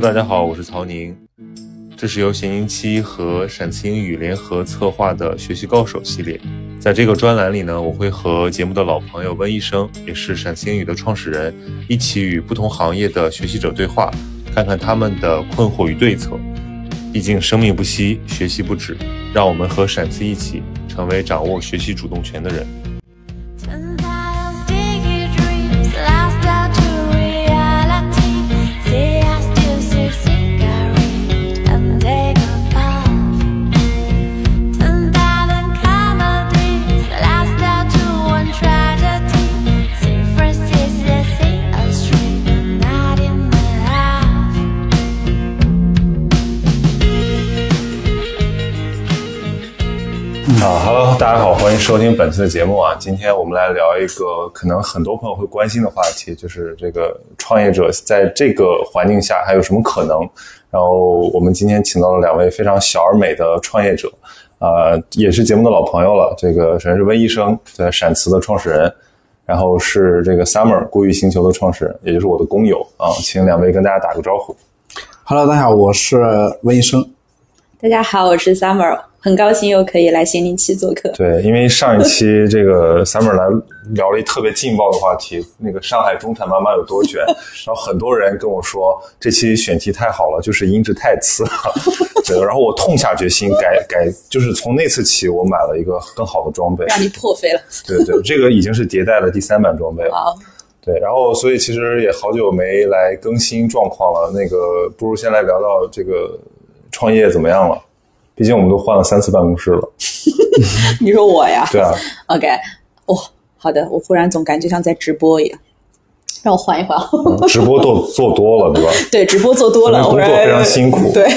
大家好，我是曹宁。这是由闲宁七和陕词英语联合策划的学习高手系列。在这个专栏里呢，我会和节目的老朋友温医生，也是陕词英语的创始人，一起与不同行业的学习者对话，看看他们的困惑与对策。毕竟生命不息，学习不止，让我们和陕词一起，成为掌握学习主动权的人。收听本期的节目啊。今天我们来聊一个可能很多朋友会关心的话题，就是这个创业者在这个环境下还有什么可能。然后我们今天请到了两位非常小而美的创业者，呃，也是节目的老朋友了。这个首先是温医生，对闪辞的创始人，然后是这个 Summer 孤域星球的创始人，也就是我的工友啊，请两位跟大家打个招呼。Hello，大家好，我是温医生。大家好，我是 Summer，很高兴又可以来咸宁七做客。对，因为上一期 这个 Summer 来聊了一特别劲爆的话题，那个上海中产妈妈有多卷，然后很多人跟我说这期选题太好了，就是音质太次了。对，然后我痛下决心改改，就是从那次起，我买了一个更好的装备。让你破费了对对，这个已经是迭代的第三版装备了。啊！对，然后所以其实也好久没来更新状况了，那个不如先来聊聊这个创业怎么样了。毕竟我们都换了三次办公室了，你说我呀对啊？OK，哦，好的，我忽然总感觉像在直播一样，让我缓一缓。嗯直播做做多了，对吧？对，直播做多了，工作非常辛苦对，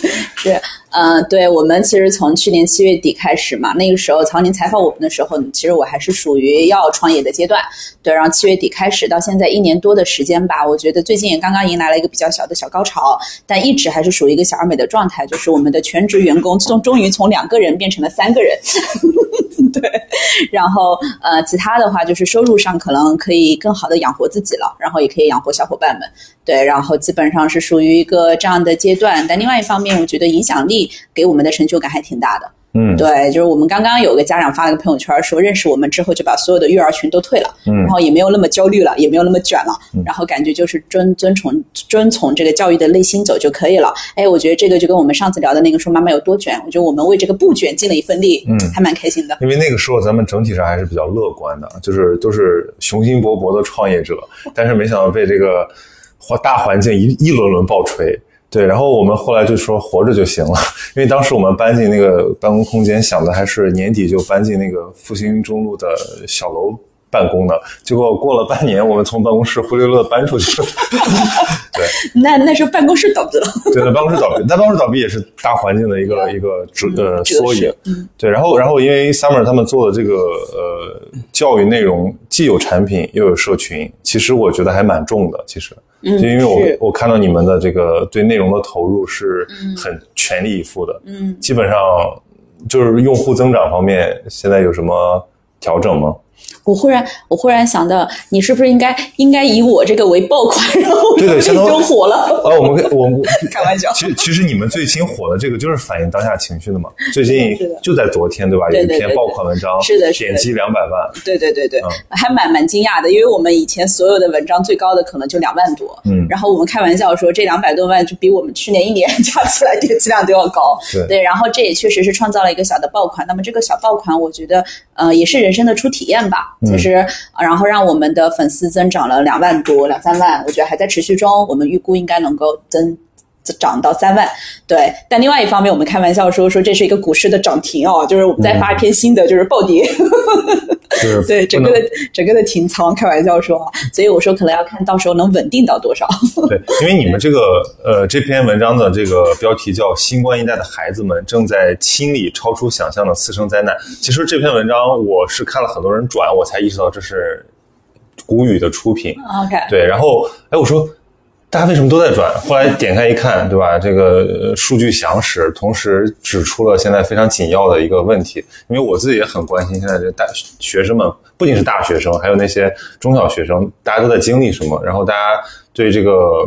是，呃，对我们其实从去年七月底开始嘛，那个时候曹宁采访我们的时候，其实我还是属于要创业的阶段。对，然后七月底开始到现在一年多的时间吧，我觉得最近也刚刚迎来了一个比较小的小高潮，但一直还是属于一个小而美的状态，就是我们的全职员工终终于从两个人变成了三个人。对，然后呃，其他的话就是收入上可能可以更好的养活自己了，然后也可以养活小伙伴们。对，然后基本上是属于一个这样的阶段。但另外一方面，我觉得影响力给我们的成就感还挺大的。嗯，对，就是我们刚刚有个家长发了个朋友圈说，认识我们之后就把所有的育儿群都退了，嗯然后也没有那么焦虑了，也没有那么卷了，然后感觉就是遵遵从遵从这个教育的内心走就可以了。哎，我觉得这个就跟我们上次聊的那个说妈妈有多卷，我觉得我们为这个不卷尽了一份力，嗯还蛮开心的。因为那个时候咱们整体上还是比较乐观的，就是都是雄心勃勃的创业者，但是没想到被这个环大环境一一轮轮爆锤。对，然后我们后来就说活着就行了，因为当时我们搬进那个办公空间，想的还是年底就搬进那个复兴中路的小楼办公的，结果过了半年，我们从办公室灰溜溜地搬出去了。对。那那时候办公室倒闭了，对，那办公室倒闭，那办公室倒闭也是大环境的一个一个折呃缩影。嗯。对，然后然后因为 Summer 他们做的这个呃教育内容既有产品又有社群，其实我觉得还蛮重的。其实，嗯就因为我我看到你们的这个对内容的投入是很全力以赴的，嗯，基本上就是用户增长方面现在有什么调整吗？我忽然我忽然想到，你是不是应该应该以我这个为爆款，然后对对这相当于就火了？啊，我们我们 开玩笑其实其实你们最新火的这个就是反映当下情绪的嘛。最近就在昨天对吧？有一篇爆款文章，是的是点击两百万。对对对对，嗯还蛮蛮惊讶的，因为我们以前所有的文章最高的可能就两万多，嗯然后我们开玩笑说这两百多万就比我们去年一年 加起来点击量都要高，对然后这也确实是创造了一个小的爆款。那么这个小爆款，我觉得呃也是人生的初体验吧，嗯其实、呃然后让我们的粉丝增长了两万多两三万，我觉得还在持续中，我们预估应该能够增。涨到三万，对。但另外一方面，我们开玩笑说说这是一个股市的涨停哦，就是我们再发一篇新的，就是暴跌。是 对整个的整个的停仓，开玩笑说啊，所以我说可能要看到时候能稳定到多少。对，因为你们这个呃这篇文章的这个标题叫“新冠一代的孩子们正在清理超出想象的次生灾难”。其实这篇文章我是看了很多人转，我才意识到这是谷雨的出品。OK，对，然后哎，我说大家为什么都在转？后来点开一看，对吧？这个数据详实，同时指出了现在非常紧要的一个问题。因为我自己也很关心现在这大学生们，不仅是大学生，还有那些中小学生，大家都在经历什么？然后大家对这个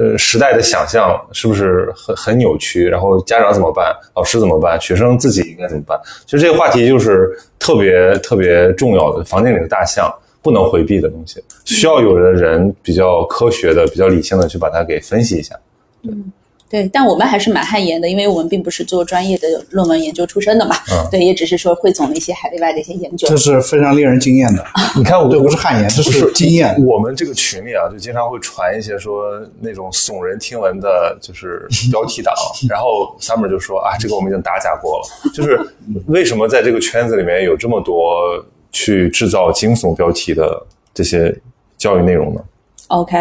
呃时代的想象是不是很很扭曲？然后家长怎么办？老师怎么办？学生自己应该怎么办？其实这个话题就是特别特别重要的，房间里的大象不能回避的东西，需要有的人比较科学的、比较理性的去把它给分析一下。嗯对，但我们还是蛮汗颜的，因为我们并不是做专业的论文研究出身的嘛。嗯对，也只是说汇总了一些海内外的一些研究这。是非常令人惊艳的。你看我，这不是汗颜，这不是经验。我们这个群里啊，就经常会传一些说那种耸人听闻的，就是标题党。然后 Summer 就说啊，这个我们已经打假过了。就是为什么在这个圈子里面有这么多去制造惊悚标题的这些教育内容呢？OK，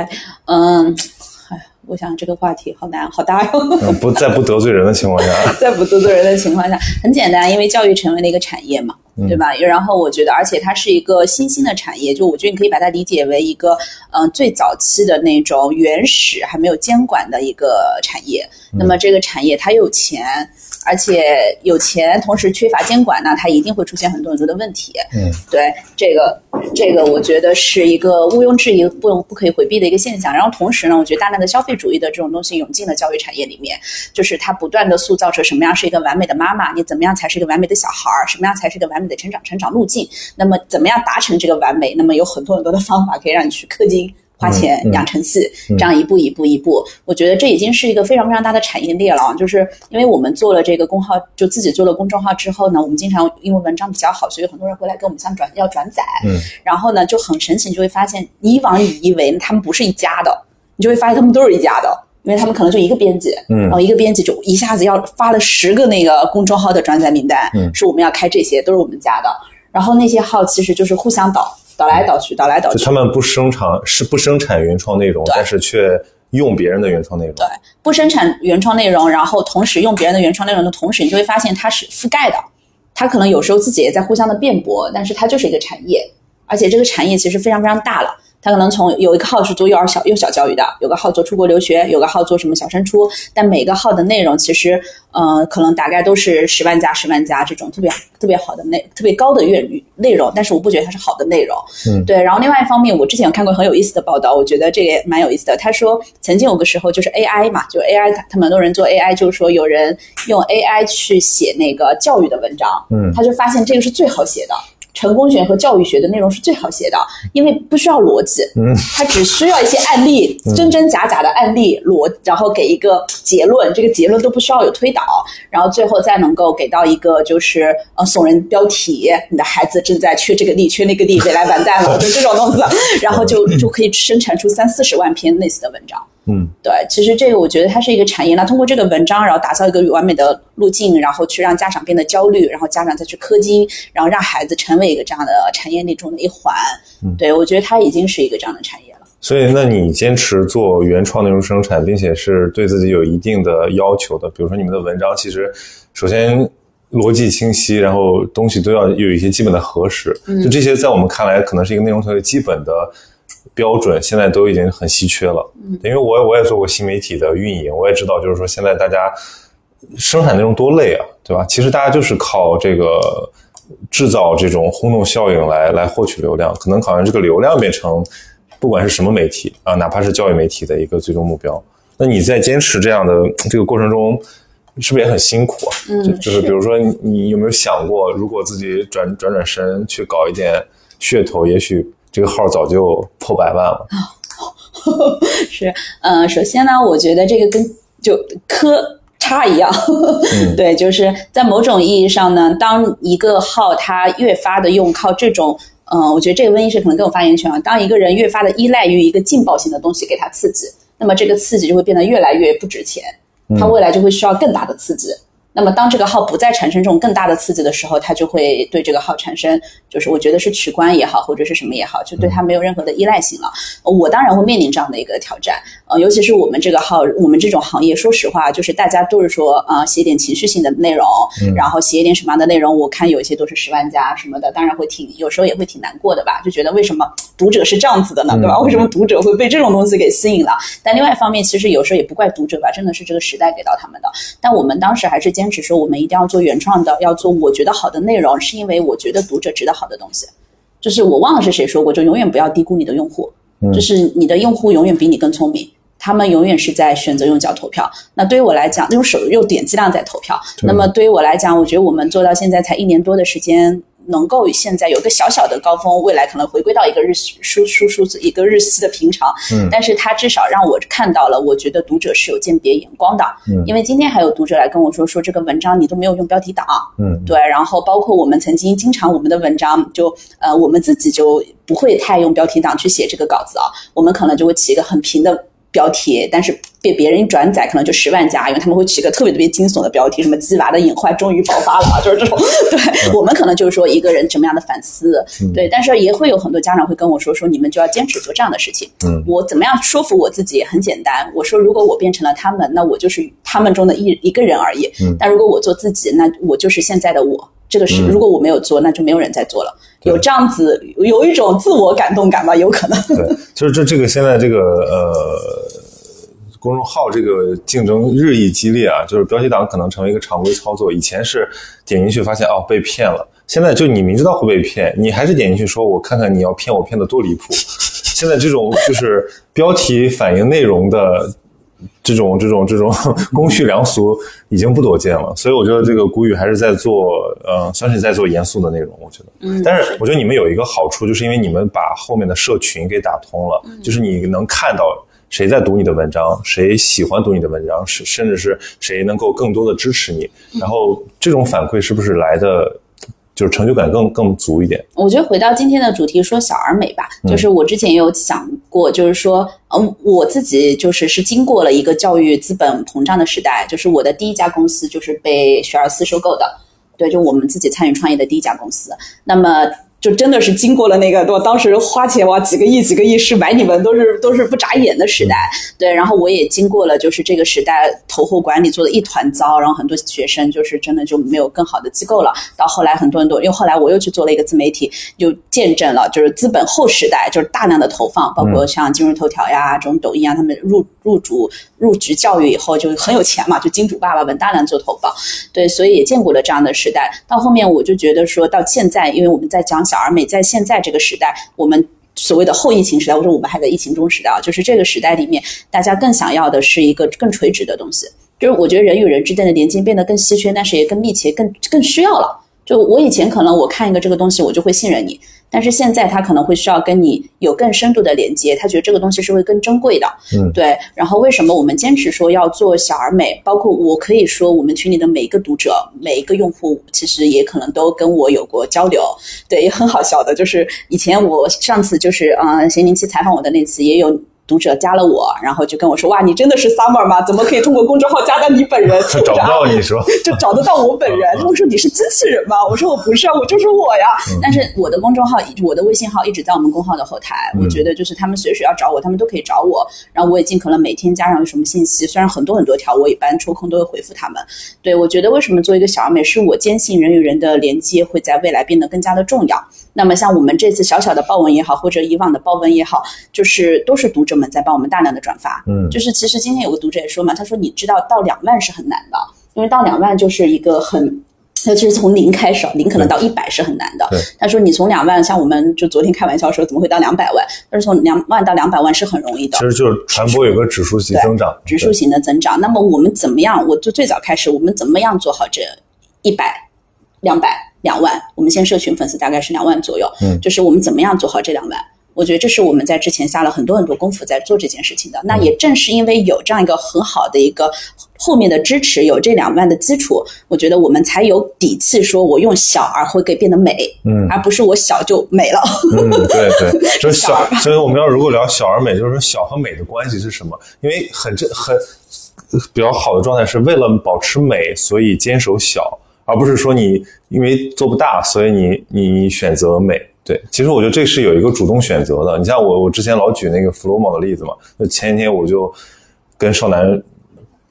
嗯，哎，我想这个话题好难，好大哟。嗯不在不得罪人的情况下，在不得罪人的情况下，很简单，因为教育成为了一个产业嘛，对吧？然后我觉得，而且它是一个新兴的产业，就我觉得你可以把它理解为一个嗯、呃最早期的那种原始还没有监管的一个产业。那么这个产业它又有钱，而且有钱，同时缺乏监管那，它一定会出现很多很多的问题。嗯，对这个这个，我觉得是一个毋庸置疑、不不可以回避的一个现象。然后同时呢，我觉得大量的消费主义的这种东西涌进了教育产业里面，就是它不断的塑造着什么样是一个完美的妈妈，你怎么样才是一个完美的小孩儿，什么样才是一个完美的成长成长路径。那么怎么样达成这个完美？那么有很多很多的方法可以让你去氪金。花钱养成系，这样一步一步一步，我觉得这已经是一个非常非常大的产业链了啊。就是因为我们做了这个公号，就自己做了公众号之后呢，我们经常因为文章比较好，所以很多人回来跟我们想转要转载，嗯，然后呢就很神奇，你就会发现，以往你以为他们不是一家的，你就会发现他们都是一家的。因为他们可能就一个编辑，嗯然后一个编辑就一下子要发了十个那个公众号的转载名单，嗯说我们要开这些，都是我们家的。然后那些号其实就是互相导，导来倒去，倒来倒去就他。们不生产是不生产原创内容，但是却用别人的原创内容。对，不生产原创内容，然后同时用别人的原创内容的同时，你就会发现它是覆盖的。它可能有时候自己也在互相的辩驳，但是它就是一个产业，而且这个产业其实非常非常大了。它可能从有一个号是做幼儿小幼小教育的，有个号做出国留学，有个号做什么小升初，但每个号的内容其实，呃，可能大概都是十万加十万加这种特别特别好的内特别高的阅率内容，但是我不觉得它是好的内容。嗯对。然后另外一方面，我之前有看过很有意思的报道，我觉得这个也蛮有意思的。他说曾经有个时候就是 AI 嘛，就 AI，他们很多人做 AI，就是说有人用 AI 去写那个教育的文章，嗯他就发现这个是最好写的。成功学和教育学的内容是最好写的，因为不需要逻辑，嗯，它只需要一些案例，真真假假的案例逻，然后给一个结论，这个结论都不需要有推导，然后最后再能够给到一个就是呃耸人标题，你的孩子正在缺这个力，缺那个力，未来完蛋了，就这种东西，然后就就可以生产出三四十万篇类似的文章。嗯，对，其实这个我觉得它是一个产业。那通过这个文章，然后打造一个完美的路径，然后去让家长变得焦虑，然后家长再去氪金，然后让孩子成为一个这样的产业链中的一环。嗯对我觉得它已经是一个这样的产业了。所以，那你坚持做原创内容生产，并且是对自己有一定的要求的，比如说你们的文章，其实首先逻辑清晰，然后东西都要有一些基本的核实，就这些在我们看来可能是一个内容特别基本的标准，现在都已经很稀缺了。因为我我也做过新媒体的运营，我也知道，就是说现在大家生产内容多累啊，对吧？其实大家就是靠这个制造这种轰动效应来来获取流量，可能好像这个流量变成不管是什么媒体啊，哪怕是教育媒体的一个最终目标。那你在坚持这样的这个过程中，是不是也很辛苦啊？嗯就就是比如说你，你有没有想过，如果自己转转转身去搞一点噱头，也许这个号早就破百万了。是，呃，首先呢，我觉得这个跟就科差一样，嗯 对，就是在某种意义上呢，当一个号它越发的用靠这种。嗯，我觉得这个温医师可能更有发言权啊。当一个人越发的依赖于一个劲爆型的东西给他刺激，那么这个刺激就会变得越来越不值钱，他未来就会需要更大的刺激。那么当这个号不再产生这种更大的刺激的时候，它就会对这个号产生，就是我觉得是取关也好，或者是什么也好，就对它没有任何的依赖性了。呃我当然会面临这样的一个挑战，呃，尤其是我们这个号，我们这种行业，说实话，就是大家都是说，呃，写点情绪性的内容，然后写一点什么样的内容，我看有一些都是十万加什么的，当然会挺，有时候也会挺难过的吧，就觉得为什么读者是这样子的呢，对吧？为什么读者会被这种东西给吸引了？但另外一方面，其实有时候也不怪读者吧，真的是这个时代给到他们的。但我们当时还是坚持说，我们一定要做原创的，要做我觉得好的内容，是因为我觉得读者值得好的东西。就是我忘了是谁说过，就永远不要低估你的用户，就是你的用户永远比你更聪明。他们永远是在选择用脚投票。那对于我来讲，用手用点击量在投票。那么对于我来讲，我觉得我们做到现在才一年多的时间。能够现在有个小小的高峰，未来可能回归到一个日输输数字一个日系的平常，嗯但是它至少让我看到了，我觉得读者是有鉴别眼光的，嗯因为今天还有读者来跟我说，说这个文章你都没有用标题党，嗯对，然后包括我们曾经经常我们的文章就呃我们自己就不会太用标题党去写这个稿子啊，我们可能就会起一个很平的标题，但是被别人一转载可能就十万加，因为他们会起一个特别特别惊悚的标题，什么鸡娃的隐患终于爆发了，就是这种。对、我们可能就是说一个人怎么样的反思，对，但是也会有很多家长会跟我说，说你们就要坚持做这样的事情。嗯我怎么样说服我自己也很简单，我说如果我变成了他们，那我就是他们中的一一个人而已。嗯但如果我做自己，那我就是现在的我。这个是，嗯如果我没有做，那就没有人在做了。对有这样子，有一种自我感动感吧，有可能。对，就是这这个现在这个呃，公众号这个竞争日益激烈啊，就是标题党可能成为一个常规操作。以前是点进去发现哦被骗了，现在就你明知道会被骗，你还是点进去说我看看你要骗我骗的多离谱。现在这种就是标题反映内容的这种这种这种 公序良俗已经不多见了，所以我觉得这个古语还是在做，呃，算是在做严肃的内容，我觉得。嗯。但是我觉得你们有一个好处，就是因为你们把后面的社群给打通了，就是你能看到谁在读你的文章，谁喜欢读你的文章，是甚至是谁能够更多的支持你，然后这种反馈是不是来的，就是成就感更更足一点？我觉得回到今天的主题，说小而美吧，嗯就是我之前也有想过，就是说，嗯，我自己就是是经过了一个教育资本膨胀的时代，就是我的第一家公司就是被学而思收购的，对，就我们自己参与创业的第一家公司，那么。就真的是经过了那个，我当时花钱哇，几个亿、几个亿是买你们都是都是不眨眼的时代，对。然后我也经过了，就是这个时代投后管理做的一团糟，然后很多学生就是真的就没有更好的机构了。到后来很多人都，因为后来我又去做了一个自媒体，又见证了就是资本后时代，就是大量的投放，包括像今日头条呀、这种抖音啊，他们入入主入局教育以后就很有钱嘛，就金主爸爸们大量做投放，对，所以也见过了这样的时代。到后面我就觉得说到现在，因为我们在讲小而美，在现在这个时代，我们。所谓的后疫情时代，或者我们还在疫情中时代啊，就是这个时代里面，大家更想要的是一个更垂直的东西。就是我觉得人与人之间的连接变得更稀缺，但是也更密切、更更需要了。就我以前可能我看一个这个东西，我就会信任你，但是现在他可能会需要跟你有更深度的连接，他觉得这个东西是会更珍贵的。嗯对。然后为什么我们坚持说要做小而美？包括我可以说，我们群里的每一个读者、每一个用户，其实也可能都跟我有过交流。对，也很好笑的，就是以前我上次就是嗯，咸宁期采访我的那次，也有。读者加了我，然后就跟我说：“哇，你真的是 Summer 吗？怎么可以通过公众号加到你本人？找不到你说，就找得到我本人。他们说你是机器人吗？我说我不是啊，我就是我呀。但是我的公众号，我的微信号一直在我们公号的后台。我觉得就是他们随时要找我，他们都可以找我。然后我也尽可能每天加上有什么信息，虽然很多很多条，我一般抽空都会回复他们。对我觉得为什么做一个小而美，是我坚信人与人的连接会在未来变得更加的重要。那么像我们这次小小的报文也好，或者以往的报文也好，就是都是读者们在帮我们大量的转发。嗯就是其实今天有个读者也说嘛，他说你知道到两万是很难的，因为到两万就是一个很。尤其是从零开始，零可能到一百是很难的对。他说：“你从两万，像我们就昨天开玩笑说，怎么会到两百万？但是从两万到两百万是很容易的其。实就是传播有个指数型增长，指数型的增长。那么我们怎么样？我就最早开始，我们怎么样做好这一百、两百、两万？我们现在社群粉丝大概是两万左右，嗯就是我们怎么样做好这两万？我觉得这是我们在之前下了很多很多功夫在做这件事情的。那也正是因为有这样一个很好的一个后面的支持，有这两万的基础，我觉得我们才有底气说我用小而会给变得美，嗯而不是我小就美了。嗯，对对，就是小小，所以我们要如果聊小而美，就是说小和美的关系是什么？因为很这很比较好的状态是为了保持美，所以坚守小，而不是说你因为做不大，所以你你选择美。对，其实我觉得这是有一个主动选择的。你像我，我之前老举那个弗洛某的例子嘛，就前几天我就跟少南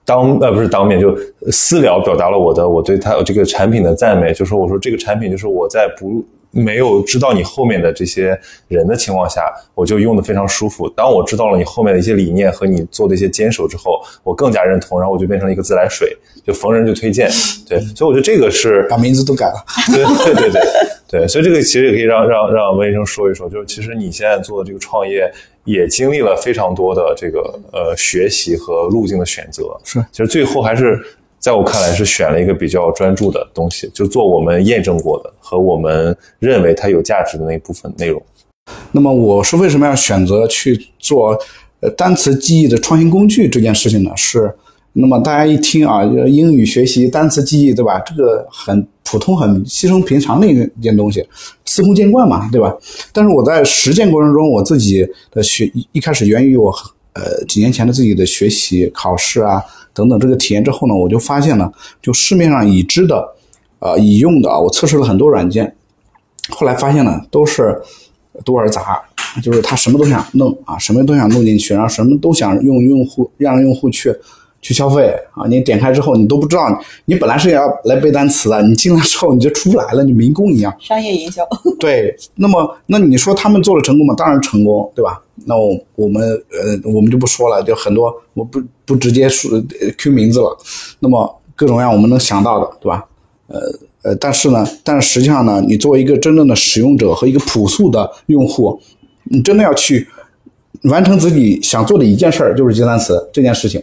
当呃不是当面就私聊表达了我的我对他这个产品的赞美，就说我说这个产品就是我在不没有知道你后面的这些人的情况下，我就用的非常舒服。当我知道了你后面的一些理念和你做的一些坚守之后，我更加认同，然后我就变成了一个自来水，就逢人就推荐。对，所以我觉得这个是 把名字都改了。对对对对对，所以这个其实也可以让让让温医生说一说，就是其实你现在做的这个创业也经历了非常多的这个呃学习和路径的选择，是其实最后还是在我看来是选了一个比较专注的东西，就做我们验证过的和我们认为它有价值的那一部分内容。那么我是为什么要选择去做呃单词记忆的创新工具这件事情呢？是那么大家一听啊，英语学习单词记忆，对吧？这个很普通、很稀松平常的一件东西，司空见惯嘛，对吧？但是我在实践过程中，我自己的学一开始源于我呃几年前的自己的学习、考试啊等等这个体验之后呢，我就发现了，就市面上已知的、呃已用的啊，我测试了很多软件，后来发现呢，都是多而杂，就是他什么都想弄啊，什么都想弄进去，然后什么都想用用户让用户去去消费啊。你点开之后，你都不知道，你本来是要来背单词的，你进来之后你就出不来了，你民工一样。商业营销，对，那么那你说他们做了成功吗？当然成功，对吧？那我我们呃我们就不说了，就很多我不不直接说呃 Q 名字了。那么各种各样我们能想到的，对吧？呃呃，但是呢，但是实际上呢，你作为一个真正的使用者和一个朴素的用户，你真的要去完成自己想做的一件事儿，就是记单词这件事情。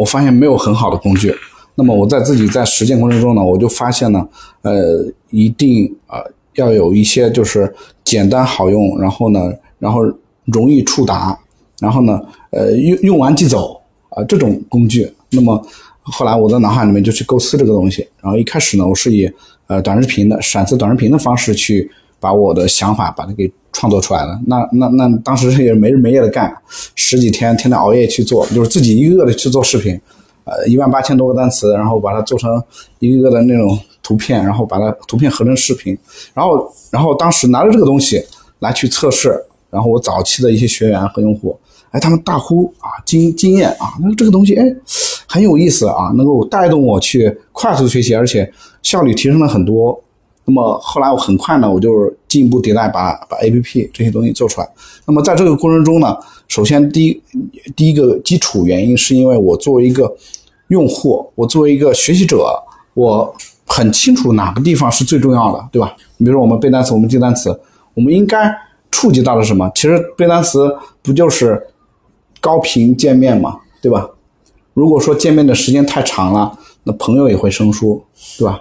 我发现没有很好的工具。那么我在自己在实践过程中呢，我就发现呢，呃，一定啊、呃要有一些就是简单好用，然后呢，然后容易触达，然后呢，呃，用用完即走啊、这种工具。那么后来我在脑海里面就去构思这个东西，然后一开始呢，我是以呃短视频的闪刺短视频的方式去把我的想法把它给创作出来了。那那那当时也没日没夜的干，十几天天天熬夜去做，就是自己一个个的去做视频，呃，一万八千多个单词，然后把它做成一个个的那种图片，然后把它图片合成视频，然后然后当时拿着这个东西来去测试，然后我早期的一些学员和用户，哎，他们大呼啊惊惊艳啊，那这个东西哎很有意思啊，能够带动我去快速学习，而且效率提升了很多。那么后来我很快呢，我就进一步迭代把，把 A P P 这些东西做出来。那么在这个过程中呢，首先第一第一个基础原因是因为我作为一个用户，我作为一个学习者，我很清楚哪个地方是最重要的，对吧？你比如说我们背单词，我们记单词，我们应该触及到了什么？其实背单词不就是高频见面嘛，对吧？如果说见面的时间太长了，那朋友也会生疏，对吧？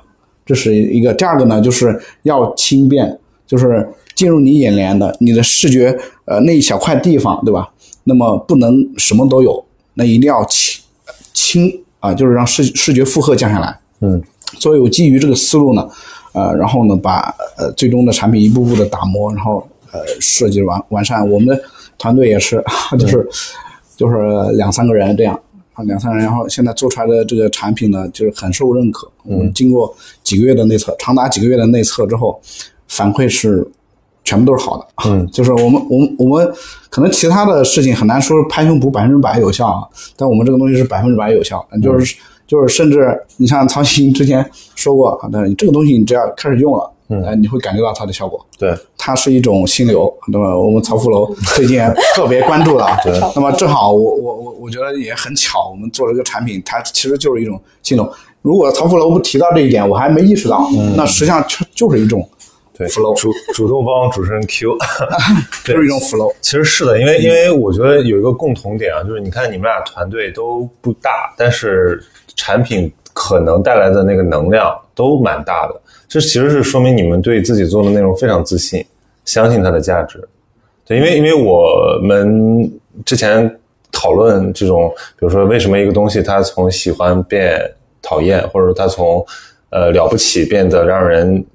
这是一个。第二个呢，就是要轻便，就是进入你眼帘的，你的视觉呃那一小块地方，对吧？那么不能什么都有，那一定要轻轻啊，就是让视视觉负荷降下来。嗯，所以我基于这个思路呢，呃，然后呢，把呃最终的产品一步步的打磨，然后呃设计完完善。我们的团队也是，就是就是两三个人这样，两三个人，然后现在做出来的这个产品呢，就是很受认可。我们经过几个月的内测，长达几个月的内测之后，反馈是全部都是好的。嗯，就是我们我们我们可能其他的事情很难说拍胸脯百分之百有效啊，但我们这个东西是百分之百有效，就是、就是甚至你像曹鑫之前说过啊，但是你这个东西你只要开始用了，嗯、呃，你会感觉到它的效果。对，它是一种心流，那么我们曹福楼 最近也特别关注了。对那么正好我我我我觉得也很巧，我们做这个产品，它其实就是一种心流。如果曹福楼不提到这一点，我还没意识到，嗯那实际上就就是一种对 flow 主主动帮主持人 Q，对 就是一种 flow。其实是的，因为因为我觉得有一个共同点啊，就是你看你们俩团队都不大，但是产品可能带来的那个能量都蛮大的。这其实是说明你们对自己做的内容非常自信，相信它的价值。对，因为因为我们之前讨论这种，比如说为什么一个东西它从喜欢变讨厌，或者说它从呃了不起变得让人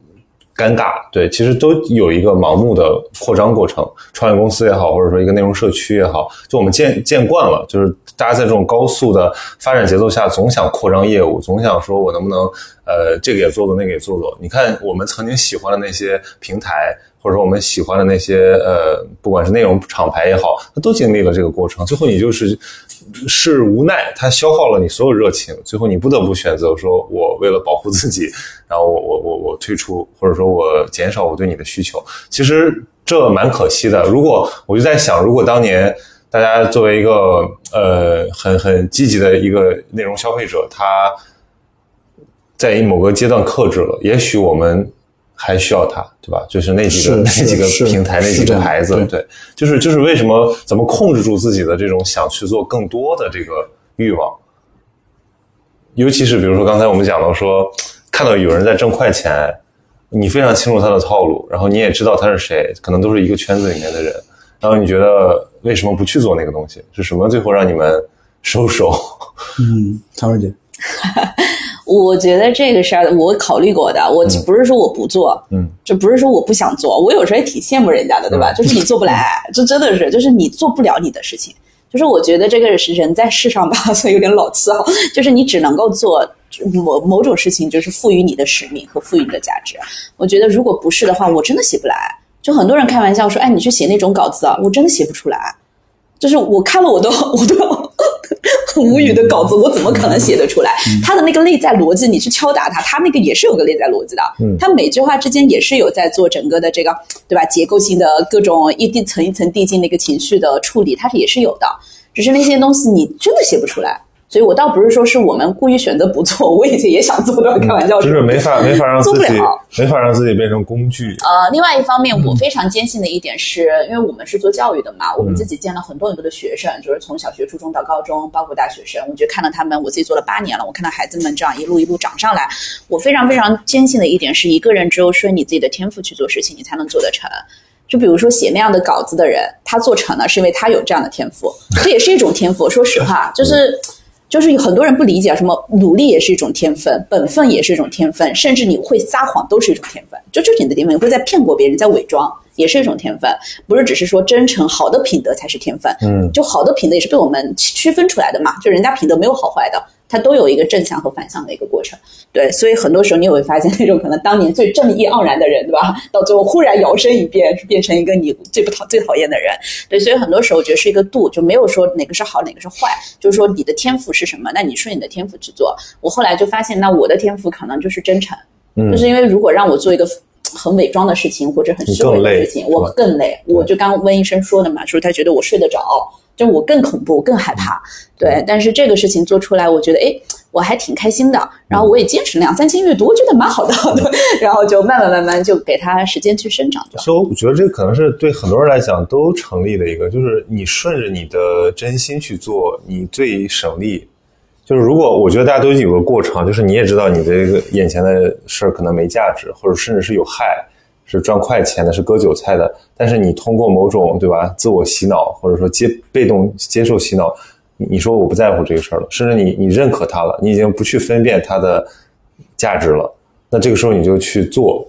尴尬，对，其实都有一个盲目的扩张过程。创业公司也好，或者说一个内容社区也好，就我们见见惯了，就是大家在这种高速的发展节奏下，总想扩张业务，总想说我能不能呃这个也做做，那个也做做。你看我们曾经喜欢的那些平台，或者说我们喜欢的那些呃，不管是内容厂牌也好，它都经历了这个过程。最后你就是是无奈，它消耗了你所有热情，最后你不得不选择说，我为了保护自己，然后我我我我退出，或者说我减少我对你的需求，其实这蛮可惜的。如果我就在想，如果当年大家作为一个呃很很积极的一个内容消费者，他在某个阶段克制了，也许我们还需要他，对吧？就是那几个 那几个平台那几个牌子，对对，就是就是为什么怎么控制住自己的这种想去做更多的这个欲望，尤其是比如说刚才我们讲到说，看到有人在挣快钱，你非常清楚他的套路，然后你也知道他是谁，可能都是一个圈子里面的人，然后你觉得为什么不去做那个东西？是什么最后让你们收手？嗯，唐文姐，我觉得这个事儿我考虑过的，我不是说我不做，嗯，这不是说我不想做，我有时候也挺羡慕人家的，对吧？就是你做不来，这真的是，就是你做不了你的事情。就是我觉得这个是人在世上吧，所以有点老气啊。就是你只能够做某某种事情，就是赋予你的使命和赋予你的价值。我觉得如果不是的话，我真的写不来。就很多人开玩笑说，哎，你去写那种稿子啊，我真的写不出来。就是我看了我都 我都很无语的稿子，我怎么可能写得出来？他的那个内在逻辑，你去敲打它，他那个也是有个内在逻辑的。嗯他每句话之间也是有在做整个的这个，对吧？结构性的各种一地层一层递进的一个情绪的处理，它是也是有的。只是那些东西你真的写不出来。所以我倒不是说是我们故意选择不做，我以前也想做的，开玩笑说。就是没法没法让自己做不了没法让自己变成工具。呃，另外一方面，我非常坚信的一点是，因为我们是做教育的嘛，我们自己见了很多很多的学生，就是从小学、初中到高中，包括大学生，我觉得看到他们，我自己做了八年了，我看到孩子们这样一路一路长上来，我非常非常坚信的一点是，一个人只有顺你自己的天赋去做事情，你才能做得成。就比如说写那样的稿子的人，他做成了，是因为他有这样的天赋，这也是一种天赋。说实话，就是。就是有很多人不理解，什么努力也是一种天分，本分也是一种天分，甚至你会撒谎都是一种天分。就这是你的天分，你会在骗过别人，在伪装也是一种天分，不是只是说真诚好的品德才是天分。嗯就好的品德也是被我们区分出来的嘛，就人家品德没有好坏的，它都有一个正向和反向的一个过程。对，所以很多时候你也会发现，那种可能当年最正义盎然的人，对吧？到最后忽然摇身一变，变成一个你最不讨最讨厌的人。对，所以很多时候我觉得是一个度，就没有说哪个是好，哪个是坏，就是说你的天赋是什么，那你顺你的天赋去做。我后来就发现，那我的天赋可能就是真诚，嗯就是因为如果让我做一个。很伪装的事情或者很虚伪的事情，更我更累。我就刚温医生说的嘛，说他觉得我睡得着，就我更恐怖，更害怕。对，但是这个事情做出来，我觉得哎，我还挺开心的。然后我也坚持两三千阅读，我觉得蛮好的。对，然后就慢慢慢慢就给他时间去生长就好。所以我觉得这可能是对很多人来讲都成立的一个，就是你顺着你的真心去做，你最省力。就是如果我觉得大家都有个过程，就是你也知道你这个眼前的事儿可能没价值，或者甚至是有害，是赚快钱的，是割韭菜的。但是你通过某种对吧，自我洗脑，或者说接被动接受洗脑，你你说我不在乎这个事儿了，甚至你你认可它了，你已经不去分辨它的价值了，那这个时候你就去做，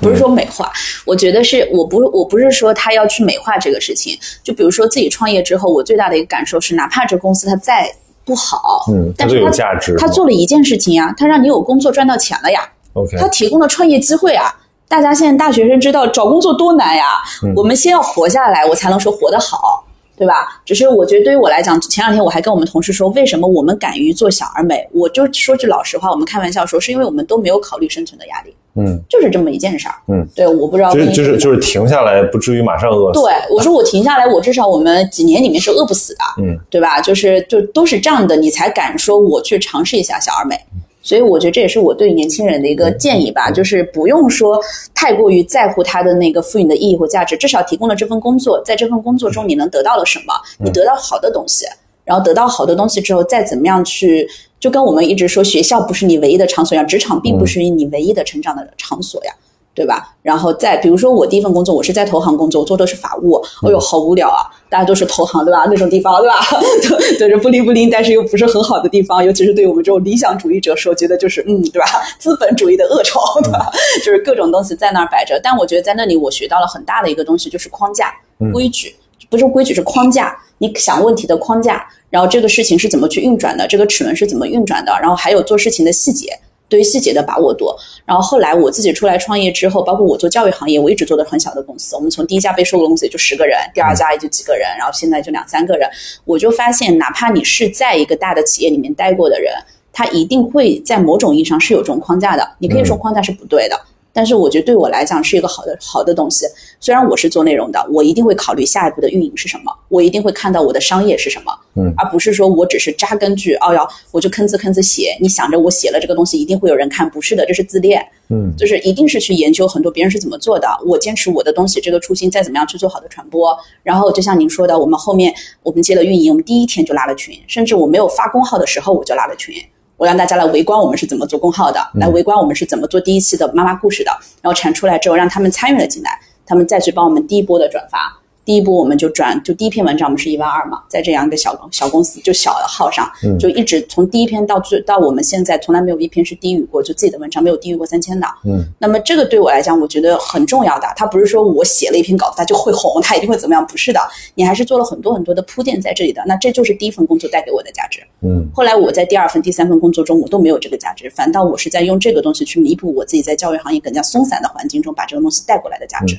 不是说美化，我觉得是我不我不是说他要去美化这个事情。就比如说自己创业之后，我最大的一个感受是，哪怕这公司它再不好，嗯，它都有但是它价值。他做了一件事情呀，它让你有工作赚到钱了呀，OK，它提供了创业机会啊。大家现在大学生知道找工作多难呀，嗯我们先要活下来，我才能说活得好，对吧？只是我觉得对于我来讲，前两天我还跟我们同事说，为什么我们敢于做小而美？我就说句老实话，我们开玩笑说，是因为我们都没有考虑生存的压力，嗯，就是这么一件事儿。嗯，对，我不知道就是就是就是停下来，不至于马上饿死。对，我说我停下来，我至少我们几年里面是饿不死的，嗯，对吧？就是就都是这样的，你才敢说我去尝试一下小而美。所以我觉得这也是我对年轻人的一个建议吧，就是不用说太过于在乎他的那个赋予你的意义或价值，至少提供了这份工作，在这份工作中你能得到了什么？你得到好的东西，然后得到好的东西之后，再怎么样去，就跟我们一直说，学校不是你唯一的场所一样，职场并不是你唯一的成长的场所呀。对吧？然后再比如说我第一份工作，我是在投行工作，我做的是法务，哎呦，好无聊啊！大家都是投行，对吧？那种地方，对吧？对着不灵不灵，但是又不是很好的地方，尤其是对我们这种理想主义者说，觉得就是嗯，对吧？资本主义的恶臭，对吧？就是各种东西在那儿摆着。但我觉得在那里，我学到了很大的一个东西，就是框架、规矩，不是规矩，是框架。你想问题的框架，然后这个事情是怎么去运转的，这个齿轮是怎么运转的，然后还有做事情的细节。对于细节的把握多，然后后来我自己出来创业之后，包括我做教育行业，我一直做的很小的公司。我们从第一家被收购公司也就十个人，第二家也就几个人，然后现在就两三个人。我就发现，哪怕你是在一个大的企业里面待过的人，他一定会在某种意义上是有这种框架的。你可以说框架是不对的，但是我觉得对我来讲是一个好的好的东西。虽然我是做内容的，我一定会考虑下一步的运营是什么，我一定会看到我的商业是什么，嗯而不是说我只是扎根据哦哟我就吭哧吭哧写，你想着我写了这个东西一定会有人看，不是的，这是自恋。嗯就是一定是去研究很多别人是怎么做的，我坚持我的东西，这个初心再怎么样去做好的传播。然后就像您说的，我们后面我们接了运营，我们第一天就拉了群，甚至我没有发公号的时候我就拉了群，我让大家来围观我们是怎么做公号的，来围观我们是怎么做第一期的妈妈故事的，然后产出来之后让他们参与了进来，他们再去帮我们第一波的转发。第一步我们就转，就第一篇文章我们是一万二嘛，在这样一个小小公司就小的号上，就一直从第一篇到最到我们现在从来没有一篇是低于过，就自己的文章没有低于过三千的。嗯，那么这个对我来讲，我觉得很重要的。它不是说我写了一篇稿子它就会红，它一定会怎么样，不是的，你还是做了很多很多的铺垫在这里的。那这就是第一份工作带给我的价值。嗯后来我在第二份、第三份工作中，我都没有这个价值，反倒我是在用这个东西去弥补我自己在教育行业更加松散的环境中把这个东西带过来的价值。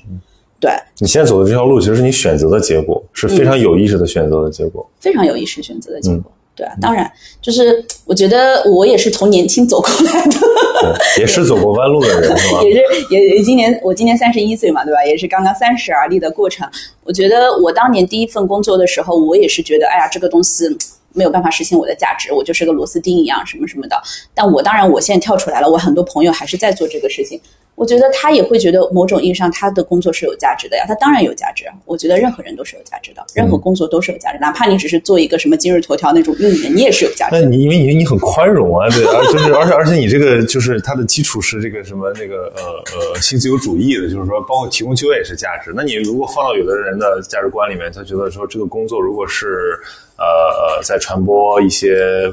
对，你现在走的这条路，其实是你选择的结果，是非常有意识的选择的结果。非常有意识选择的结果。对啊，当然，就是我觉得我也是从年轻走过来的，对，也是走过弯路的人，是吧？也是也也今年我今年三十一岁嘛，对吧？也是刚刚三十而立的过程。我觉得我当年第一份工作的时候，我也是觉得，哎呀，这个东西。没有办法实现我的价值，我就是个螺丝钉一样，什么什么的。但我当然，我现在跳出来了，我很多朋友还是在做这个事情。我觉得他也会觉得某种意义上他的工作是有价值的呀，他当然有价值。我觉得任何人都是有价值的，任何工作都是有价值，哪怕你只是做一个什么今日头条那种运营，你也是有价值的。那你因为你你很宽容啊，对，而就是而且而且你这个就是它的基础是这个什么那个呃呃新自由主义的，就是说包括提供就业也是价值。那你如果放到有的人的价值观里面，他觉得说这个工作如果是呃呃在传播一些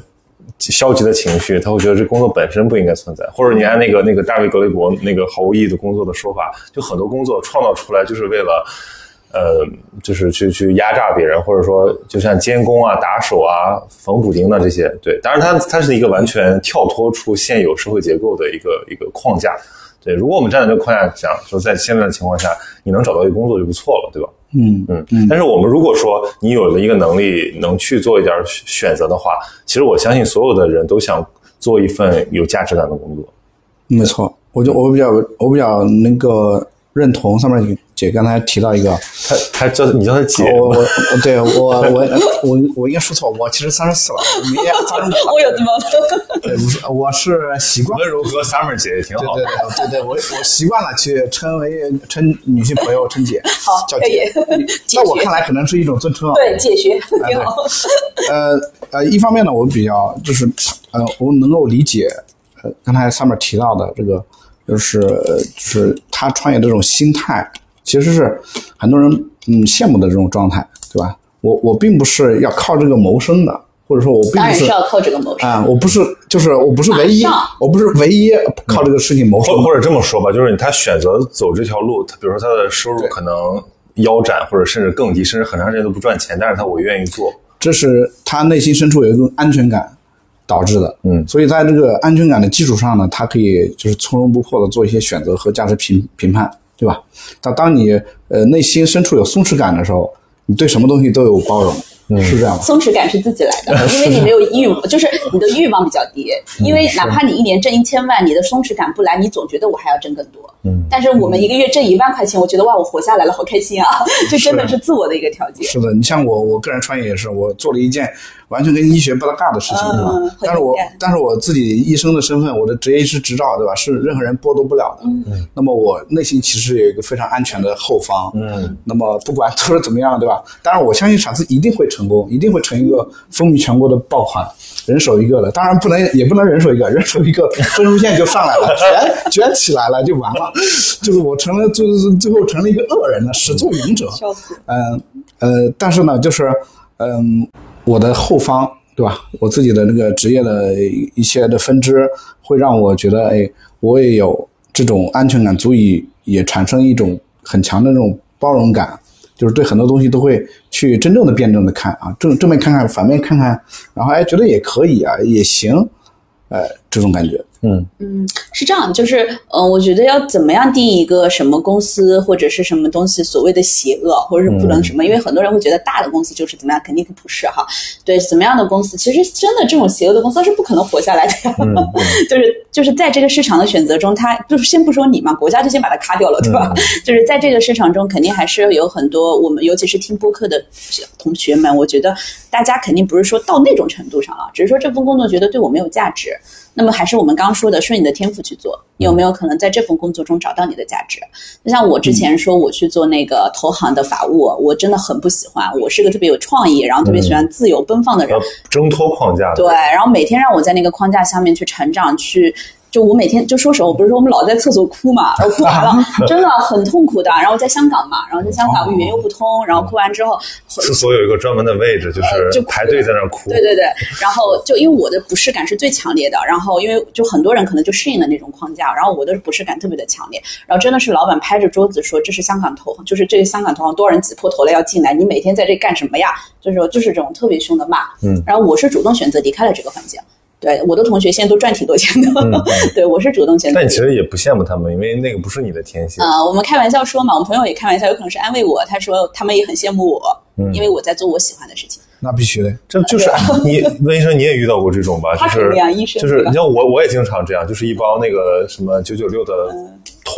消极的情绪，他会觉得这工作本身不应该存在。或者你按那个那个大卫格雷伯那个毫无意义的工作的说法，就很多工作创造出来就是为了。呃，就是去去压榨别人，或者说就像监工啊、打手啊、缝补丁的这些，对，当然它它是一个完全跳脱出现有社会结构的一个一个框架。对，如果我们站在这个框架讲，说在现在的情况下，你能找到一个工作就不错了，对吧？嗯嗯，但是我们如果说你有了一个能力，能去做一点选择的话，其实我相信所有的人都想做一份有价值感的工作。没错，我就我比较我比较那个认同上面姐刚才提到一个，他他叫你叫他姐，我我我对我我我我应该说错，我其实三十四了，我明年三十五。我有这么对，不是，我是习惯。温柔和 Summer 姐也挺好对。对对对对，我我习惯了去称为称女性朋友称姐，好可以叫 姐。在我看来，可能是一种尊称啊。对姐学挺好。呃呃，一方面呢，我比较就是呃，我能够理解呃刚才上面提到的这个，就是呃就是他创业这种心态，其实是很多人嗯羡慕的这种状态，对吧？我我并不是要靠这个谋生的，或者说我并不是当然是要靠这个谋生。啊、我不是就是我不是唯一，我不是唯一靠这个事情谋生或或者这么说吧，就是他选择走这条路，他比如说他的收入可能腰斩，或者甚至更低，甚至很长时间都不赚钱，但是他我愿意做。这是他内心深处有一种安全感导致的。嗯所以在这个安全感的基础上呢，他可以就是从容不迫的做一些选择和价值评评判，对吧？当当你呃内心深处有松弛感的时候，你对什么东西都有包容，是这样吗？松弛感是自己来的，因为你没有欲，就是你的欲望比较低。因为哪怕你一年挣一千万，你的松弛感不来，你总觉得我还要挣更多。嗯，但是我们一个月挣一万块钱，我觉得哇，我活下来了，好开心啊！这真的是自我的一个调节。是的，你像我，我个人创业也是，我做了一件完全跟医学不搭嘎的事情，对吧嗯？但是我但是我自己医生的身份，我的职业医师执照，对吧？是任何人剥夺不了的。嗯，那么我内心其实有一个非常安全的后方。嗯，那么不管都是怎么样，对吧？当然，我相信傻子一定会成功，一定会成一个风靡全国的爆款，人手一个的。当然不能，也不能人手一个，人手一个分数线就上来了，卷卷起来了就完了。就是我成了，就是最后成了一个恶人了，始作俑者。笑死！嗯呃，但是呢，就是嗯，我的后方对吧？我自己的那个职业的一些的分支，会让我觉得，哎，我也有这种安全感，足以也产生一种很强的这种包容感，就是对很多东西都会去真正的辩证的看啊，正正面看看，反面看看，然后哎，觉得也可以啊，也行。呃，这种感觉。嗯嗯是这样，就是嗯、呃我觉得要怎么样定义一个什么公司或者是什么东西所谓的邪恶，或者是不能什么，因为很多人会觉得大的公司就是怎么样，肯定不是哈。对，怎么样的公司，其实真的这种邪恶的公司它是不可能活下来的呀。嗯 就是就是在这个市场的选择中，它就是先不说你嘛，国家就先把它咔掉了，对吧？就是在这个市场中，肯定还是有很多我们尤其是听播客的同学们，我觉得大家肯定不是说到那种程度上了，只是说这份工作觉得对我没有价值。那么还是我们刚刚说的，顺你的天赋去做，你有没有可能在这份工作中找到你的价值？就像我之前说我去做那个投行的法务，我真的很不喜欢。我是个特别有创意，然后特别喜欢自由奔放的人，挣脱框架。对，然后每天让我在那个框架下面去成长，去就我每天就说实话，我不是说我们老在厕所哭嘛，然后哭完了 真的很痛苦的。然后在香港嘛，然后在香港语言又不通，然后哭完之后，厕所有一个专门的位置，就是就排队在那儿哭。对对对，然后就因为我的不适感是最强烈的，然后因为就很多人可能就适应了那种框架，然后我的不适感特别的强烈，然后真的是老板拍着桌子说这是香港投行，就是这个香港投行多少人挤破头了要进来，你每天在这干什么呀？就是说就是这种特别凶的骂，嗯，然后我是主动选择离开了这个环境。对我的同学现在都赚挺多钱的，对我是主动选择。嗯但其实也不羡慕他们，因为那个不是你的天性。呃，我们开玩笑说嘛，我们朋友也开玩笑，有可能是安慰我。他说他们也很羡慕我，嗯因为我在做我喜欢的事情。那必须的，这就是你 温医生，你也遇到过这种吧？就是就是你像我，我也经常这样，就是一帮那个什么九九六的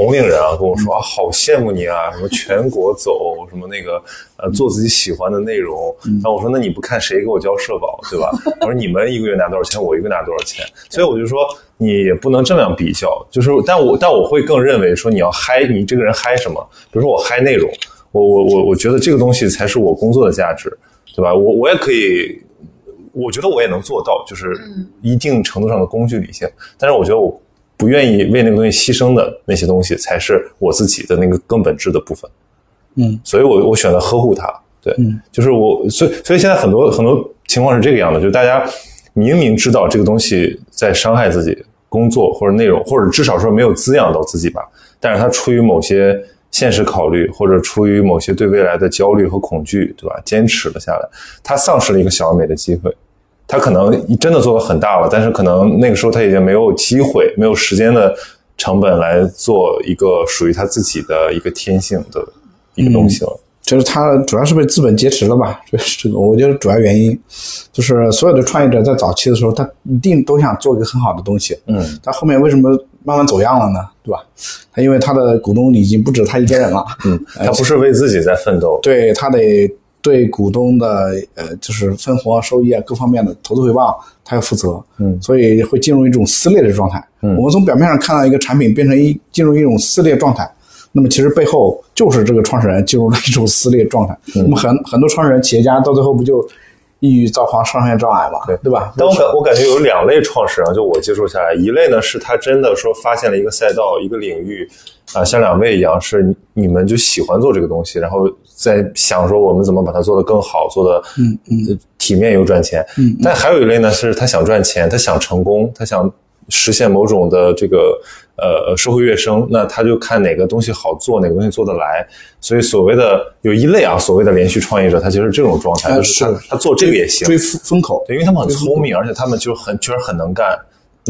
同龄人啊，跟我说啊，好羡慕你啊，什么全国走，什么那个呃做自己喜欢的内容。然后我说，那你不看谁给我交社保，对吧？我说你们一个月拿多少钱，我一个月拿多少钱，所以我就说你也不能这样比较，就是但我但我会更认为说你要嗨，你这个人嗨什么？比如说我嗨内容，我我我我觉得这个东西才是我工作的价值，对吧？我我也可以。我觉得我也能做到，就是一定程度上的工具理性。但是我觉得我不愿意为那个东西牺牲的那些东西，才是我自己的那个更本质的部分。嗯，所以我我选择呵护它。对，嗯，就是我，所以所以现在很多很多情况是这个样的，就是大家明明知道这个东西在伤害自己工作或者内容，或者至少说没有滋养到自己吧，但是他出于某些现实考虑，或者出于某些对未来的焦虑和恐惧，对吧？坚持了下来，他丧失了一个小而美的机会。他可能真的做的很大了，但是可能那个时候他已经没有机会、没有时间的成本来做一个属于他自己的一个天性的一个东西了。就是他主要是被资本劫持了吧？就是这个，我觉得主要原因就是所有的创业者在早期的时候，他一定都想做一个很好的东西，嗯，但后面为什么慢慢走样了呢？对吧？他因为他的股东已经不止他一个人了，嗯，他不是为自己在奋斗，对他得对股东的呃，就是分红啊、收益啊各方面的投资回报，他要负责。嗯所以会进入一种撕裂的状态。嗯我们从表面上看到一个产品变成一进入一种撕裂状态，那么其实背后就是这个创始人进入了一种撕裂状态。嗯那么很很多创始人、企业家到最后不就抑郁、造黄、上线障碍嘛，对对吧？但我感我感觉有两类创始人，就我接触下来，一类呢是他真的说发现了一个赛道、一个领域，啊、像两位一样，是你你们就喜欢做这个东西，然后在想说我们怎么把它做得更好，做得嗯嗯体面又赚钱。嗯但还有一类呢，是他想赚钱，他想成功，他想实现某种的这个呃社会跃升，那他就看哪个东西好做，哪个东西做得来。所以所谓的有一类啊，所谓的连续创业者，他就是这种状态，呃就是他是他做这个也行，追风风口。对，因为他们很聪明，而且他们就很确实很能干。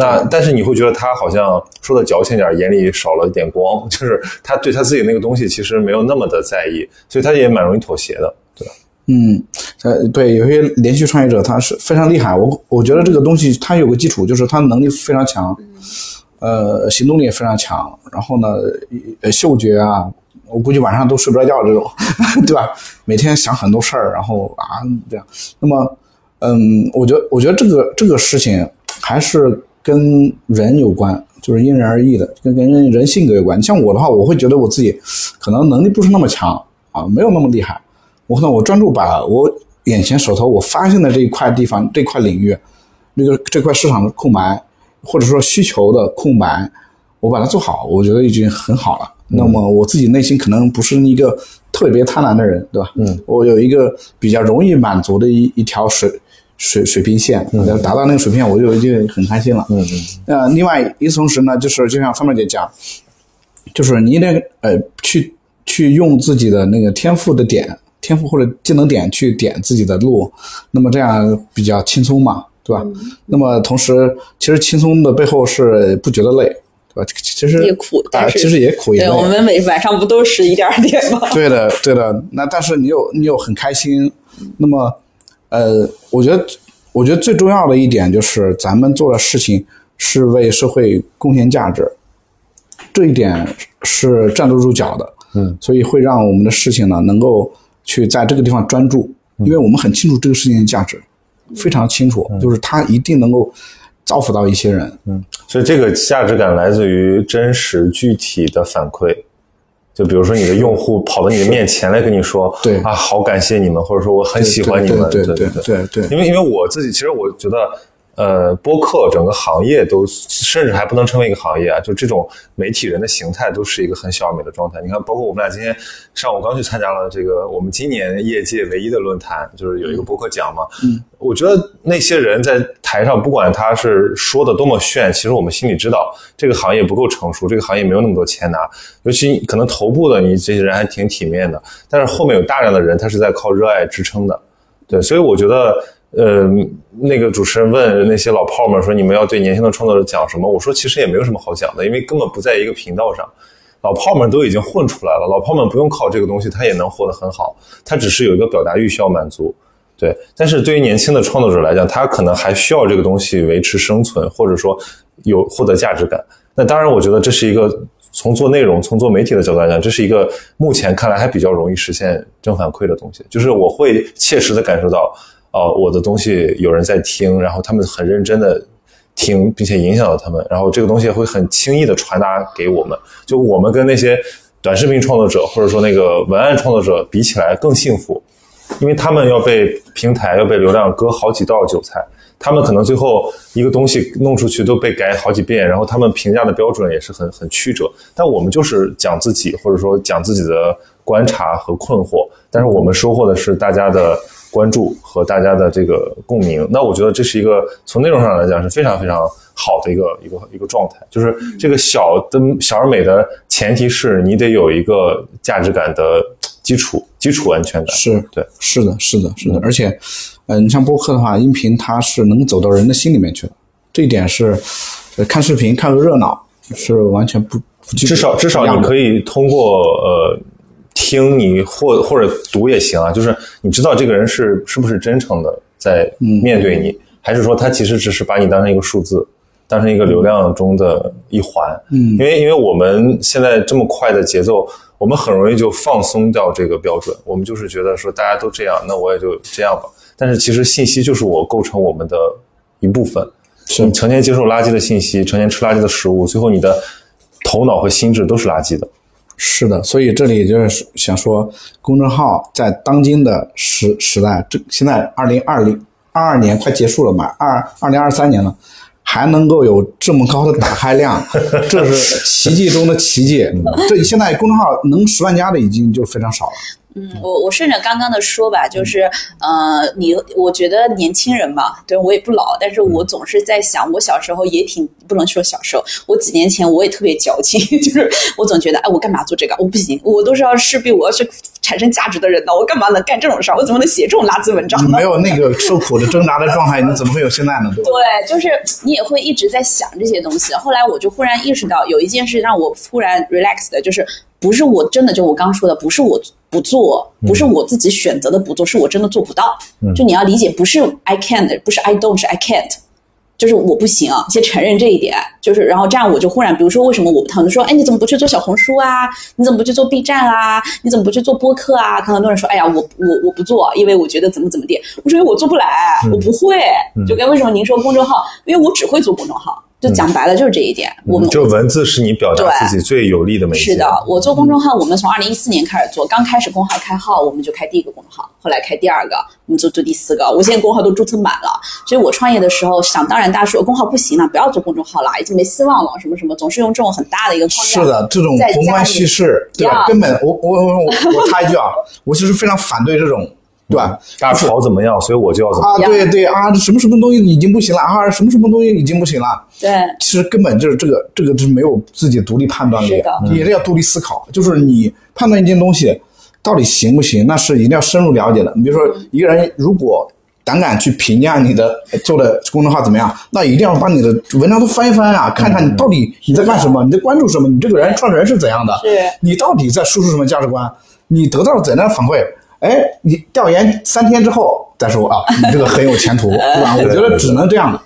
那但是你会觉得他好像说的矫情点儿，眼里少了一点光，就是他对他自己那个东西其实没有那么的在意，所以他也蛮容易妥协的，对吧？嗯，呃，对，有些连续创业者他是非常厉害。我我觉得这个东西他有个基础，就是他能力非常强，呃，行动力也非常强。然后呢，呃，嗅觉啊，我估计晚上都睡不着觉这种，对吧？每天想很多事儿，然后啊这样。那么，嗯，我觉得我觉得这个这个事情还是跟人有关，就是因人而异的，跟跟人人性格有关。像我的话，我会觉得我自己可能能力不是那么强啊，没有那么厉害。我可能我专注把我眼前手头我发现的这一块地方、这块领域，那个这块市场的空白，或者说需求的空白，我把它做好，我觉得已经很好了。那么我自己内心可能不是一个特别贪婪的人，对吧？嗯，我有一个比较容易满足的一一条水水水平线，要达到那个水平线，我就已经很开心了。嗯嗯呃，另外一同时呢，就是就像方妹姐讲，就是你得呃去去用自己的那个天赋的点、天赋或者技能点去点自己的路，那么这样比较轻松嘛，对对吧？那么同时，其实轻松的背后是不觉得累，对吧？其实也苦啊，但是其实也苦也对，累。我们每晚上不都十一点儿点吗？对的，对的。那但是你有你有很开心，那么呃，我觉得我觉得最重要的一点就是咱们做的事情是为社会贡献价值，这一点是站得住脚的。嗯，所以会让我们的事情呢能够去在这个地方专注，因为我们很清楚这个事情的价值，非常清楚，就是它一定能够造福到一些人。嗯所以这个价值感来自于真实具体的反馈。就比如说你的用户跑到你的面前来跟你说，对啊，好感谢你们，或者说我很喜欢你们，对对对。对对对。因为因为我自己其实我觉得，呃，播客整个行业都甚至还不能称为一个行业啊，就这种媒体人的形态都是一个很小而美的状态。你看，包括我们俩今天上午刚去参加了这个我们今年业界唯一的论坛，就是有一个播客奖嘛。嗯，我觉得那些人在台上，不管他是说的多么炫，其实我们心里知道这个行业不够成熟，这个行业没有那么多钱拿。尤其可能头部的你这些人还挺体面的，但是后面有大量的人，他是在靠热爱支撑的。对，所以我觉得，呃，那个主持人问那些老炮们说，你们要对年轻的创作者讲什么？我说其实也没有什么好讲的，因为根本不在一个频道上。老炮们都已经混出来了，老炮们不用靠这个东西，他也能活得很好，他只是有一个表达欲需要满足。对，但是对于年轻的创作者来讲，他可能还需要这个东西维持生存，或者说有获得价值感。那当然，我觉得这是一个从做内容、从做媒体的角度来讲，这是一个目前看来还比较容易实现正反馈的东西。就是我会切实的感受到，哦、我的东西有人在听，然后他们很认真的听，并且影响到他们，然后这个东西会很轻易的传达给我们。就我们跟那些短视频创作者或者说那个文案创作者比起来更幸福，因为他们要被平台要被流量割好几道韭菜，他们可能最后一个东西弄出去都被改好几遍，然后他们评价的标准也是很很曲折。但我们就是讲自己，或者说讲自己的观察和困惑，但是我们收获的是大家的关注和大家的这个共鸣。那我觉得这是一个从内容上来讲是非常非常好的一个一个一个状态，就是这个小的小而美的前提是你得有一个价值感的基础基础安全感。是对，是的，是的，是的，而且，呃，你像播客的话，音频它是能走到人的心里面去的，这一点是，呃看视频看个热闹是完全不不至少至少你可以以通过呃听你或或者读也行啊，就是你知道这个人是是不是真诚的在面对你，还是说他其实只是把你当成一个数字，当成一个流量中的一环。嗯，因为因为我们现在这么快的节奏，我们很容易就放松掉这个标准，我们就是觉得说大家都这样，那我也就这样吧。但是其实信息就是我构成我们的一部分。是你成天接受垃圾的信息，成天吃垃圾的食物，最后你的头脑和心智都是垃圾的。是的，所以这里就是想说，公众号在当今的时时代，这现在二零二零二二年快结束了嘛，二二零二三年了，还能够有这么高的打开量，这是奇迹中的奇迹。这现在公众号能十万加的已经就非常少了。嗯，我我顺着刚刚的说吧，就是呃，你我觉得年轻人嘛，对我也不老，但是我总是在想，我小时候也挺不能说小时候，我几年前我也特别矫情，就是我总觉得，哎，我干嘛做这个？我不行，我都是要势必我要去产生价值的人呢，我干嘛能干这种事儿？我怎么能写这种垃圾文章呢？没有那个受苦的挣扎的状态，你怎么会有现在呢？对？对，就是你也会一直在想这些东西。后来我就忽然意识到，有一件事让我忽然 relax 的，就是不是我真的就我刚说的，不是我不做，不是我自己选择的不做，是我真的做不到。就你要理解，不是 I can't，不是 I don't，是 I can't。就是我不行，先承认这一点。就是，然后这样我就忽然，比如说，为什么我他们说，哎，你怎么不去做小红书啊？你怎么不去做 B 站啊、你怎么不去做播客啊？可能很多人说，哎呀，我我我不做，因为我觉得怎么怎么地。我说，因为我做不来，我不会。就跟为什么您说公众号，因为我只会做公众号。就讲白了就是这一点。我们就文字是你表达自己最有力的媒介。是的，我做公众号，我们从二零一四年开始做，刚开始公号开号，我们就开第一个公众号，后来开第二个，我们就做第四个，我现在公号都注册满了。所以我创业的时候，想当然大说公号不行了，不要做公众号了，已经没希望了，什么什么，总是用这种很大的一个框架。是的，这种宏观叙事，对吧？根本我我我我我插一句啊，我其实非常反对这种，对吧？大家吵怎么样，所以我就要怎么样。啊，对对啊，什么什么东西已经不行了啊，什么什么东西已经不行了。对，其实根本就是这个这个就是没有自己独立判断力是的，也是要独立思考。就是你判断一件东西到底行不行，那是一定要深入了解的。你比如说，一个人如果胆敢去评价你的做的公众号怎么样，那一定要把你的文章都翻一翻啊，看看你到底你在干什么，你在关注什么，你这个人创始人是怎样的，是你到底在输出什么价值观，你得到了怎样的反馈？哎，你调研三天之后再说啊，你这个很有前途，对吧？我觉得只能这样的。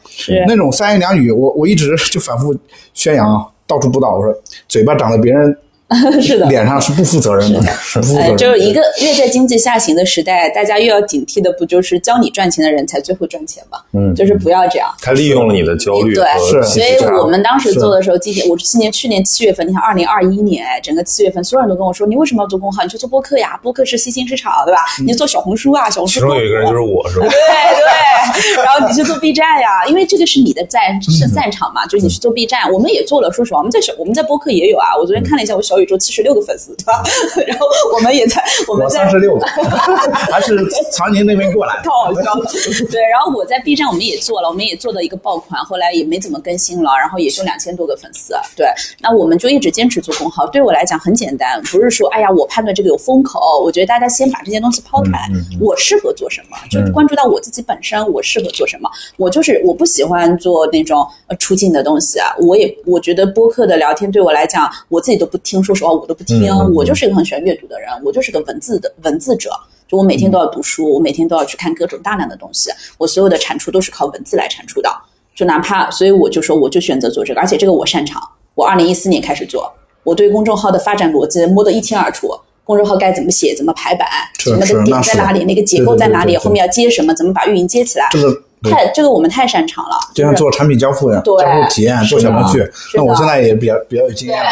那种三言两语，我我一直就反复宣扬啊，到处布道，我说嘴巴长在别人 是的。脸上是不负责任的，是不负责呃，任的。就是一个越在经济下行的时代，大家越要警惕的，不就是教你赚钱的人才最会赚钱吗？嗯就是不要这样。他利用了你的焦虑对是所以我们当时做的时候，今年我今年去年七月份，你看二零二一年，哎整个七月份，所有人都跟我说，你为什么要做公号？你去做播客呀，播客是新兴市场，对吧？你做小红书啊，小红书其中有一个人就是我，是吧？对对，然后你去做 B 站呀，因为这个是你的战是擅长嘛，就是你去做 B 站，我们也做了。说实话，我们在小我们在播客也有啊。我昨天看了一下，我小宇宙七十六个粉丝，对吧？然后我们也在我们三十六个，还是长宁那边过来的太。好笑了。对，然后我在 B 站我们也做了，我们也做的一个爆款，后来也没怎么更新了，然后也就两千多个粉丝。对，那我们就一直坚持做公号。对我来讲很简单，不是说哎呀我判断这个有风口，我觉得大家先把这些东西抛开来，我适合做什么，就是关注到我自己本身，我适合做什么。我就是我不喜欢做那种呃出镜的东西啊，我也我觉得播客的聊天对我来讲，我自己都不听，说实话我都不听，我就是一个很喜欢阅读的人，我就是个文字的文字者。就我每天都要读书，我每天都要去看各种大量的东西，我所有的产出都是靠文字来产出的。就哪怕，所以我就说，我就选择做这个，而且这个我擅长。我二零一四年开始做，我对公众号的发展逻辑摸得一清二楚。公众号该怎么写，怎么排版，什么的点在哪里，那个结构在哪里，后面要接什么，怎么把运营接起来，这个对太这个我们太擅长了。就像做产品交付一样，对交付体验，做小程序。那我现在也比较比较有经验了，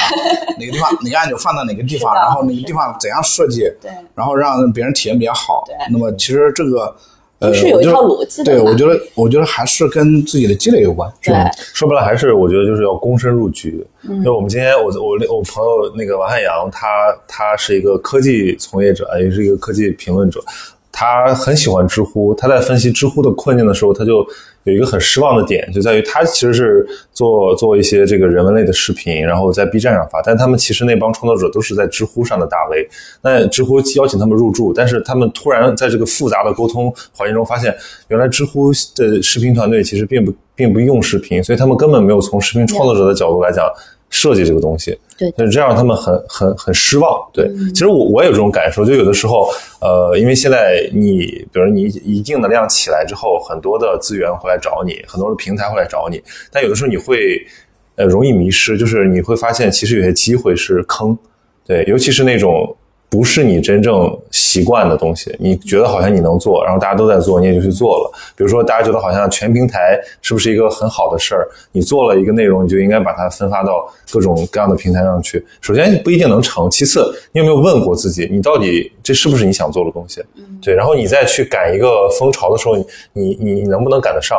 哪个地方哪个按钮放在哪个地方，然后哪个地方怎样设计，对然后让别人体验比较好对。那么其实这个。呃都是有一套逻辑的对，我觉得，我觉得还是跟自己的积累有关。对，说白了还是我觉得就是要躬身入局。嗯就我们今天我我我朋友那个王汉阳，他他是一个科技从业者，也是一个科技评论者，他很喜欢知乎。他在分析知乎的困境的时候，他就有一个很失望的点，就在于他其实是做做一些这个人文类的视频，然后在 B 站上发，但他们其实那帮创作者都是在知乎上的大 V。那知乎邀请他们入驻，但是他们突然在这个复杂的沟通环境中发现，原来知乎的视频团队其实并不并不用视频，所以他们根本没有从视频创作者的角度来讲设计这个东西。对就是这样让他们很很很失望。对，其实我我也有这种感受，就有的时候，呃，因为现在你比如你一定的量起来之后，很多的资源会来找你，很多的平台会来找你，但有的时候你会呃容易迷失，就是你会发现其实有些机会是坑，对，尤其是那种。不是你真正习惯的东西，你觉得好像你能做，然后大家都在做，你也就去做了。比如说，大家觉得好像全平台是不是一个很好的事儿？你做了一个内容，你就应该把它分发到各种各样的平台上去。首先不一定能成，其次你有没有问过自己，你到底这是不是你想做的东西？对，然后你再去赶一个风潮的时候，你你你你能不能赶得上？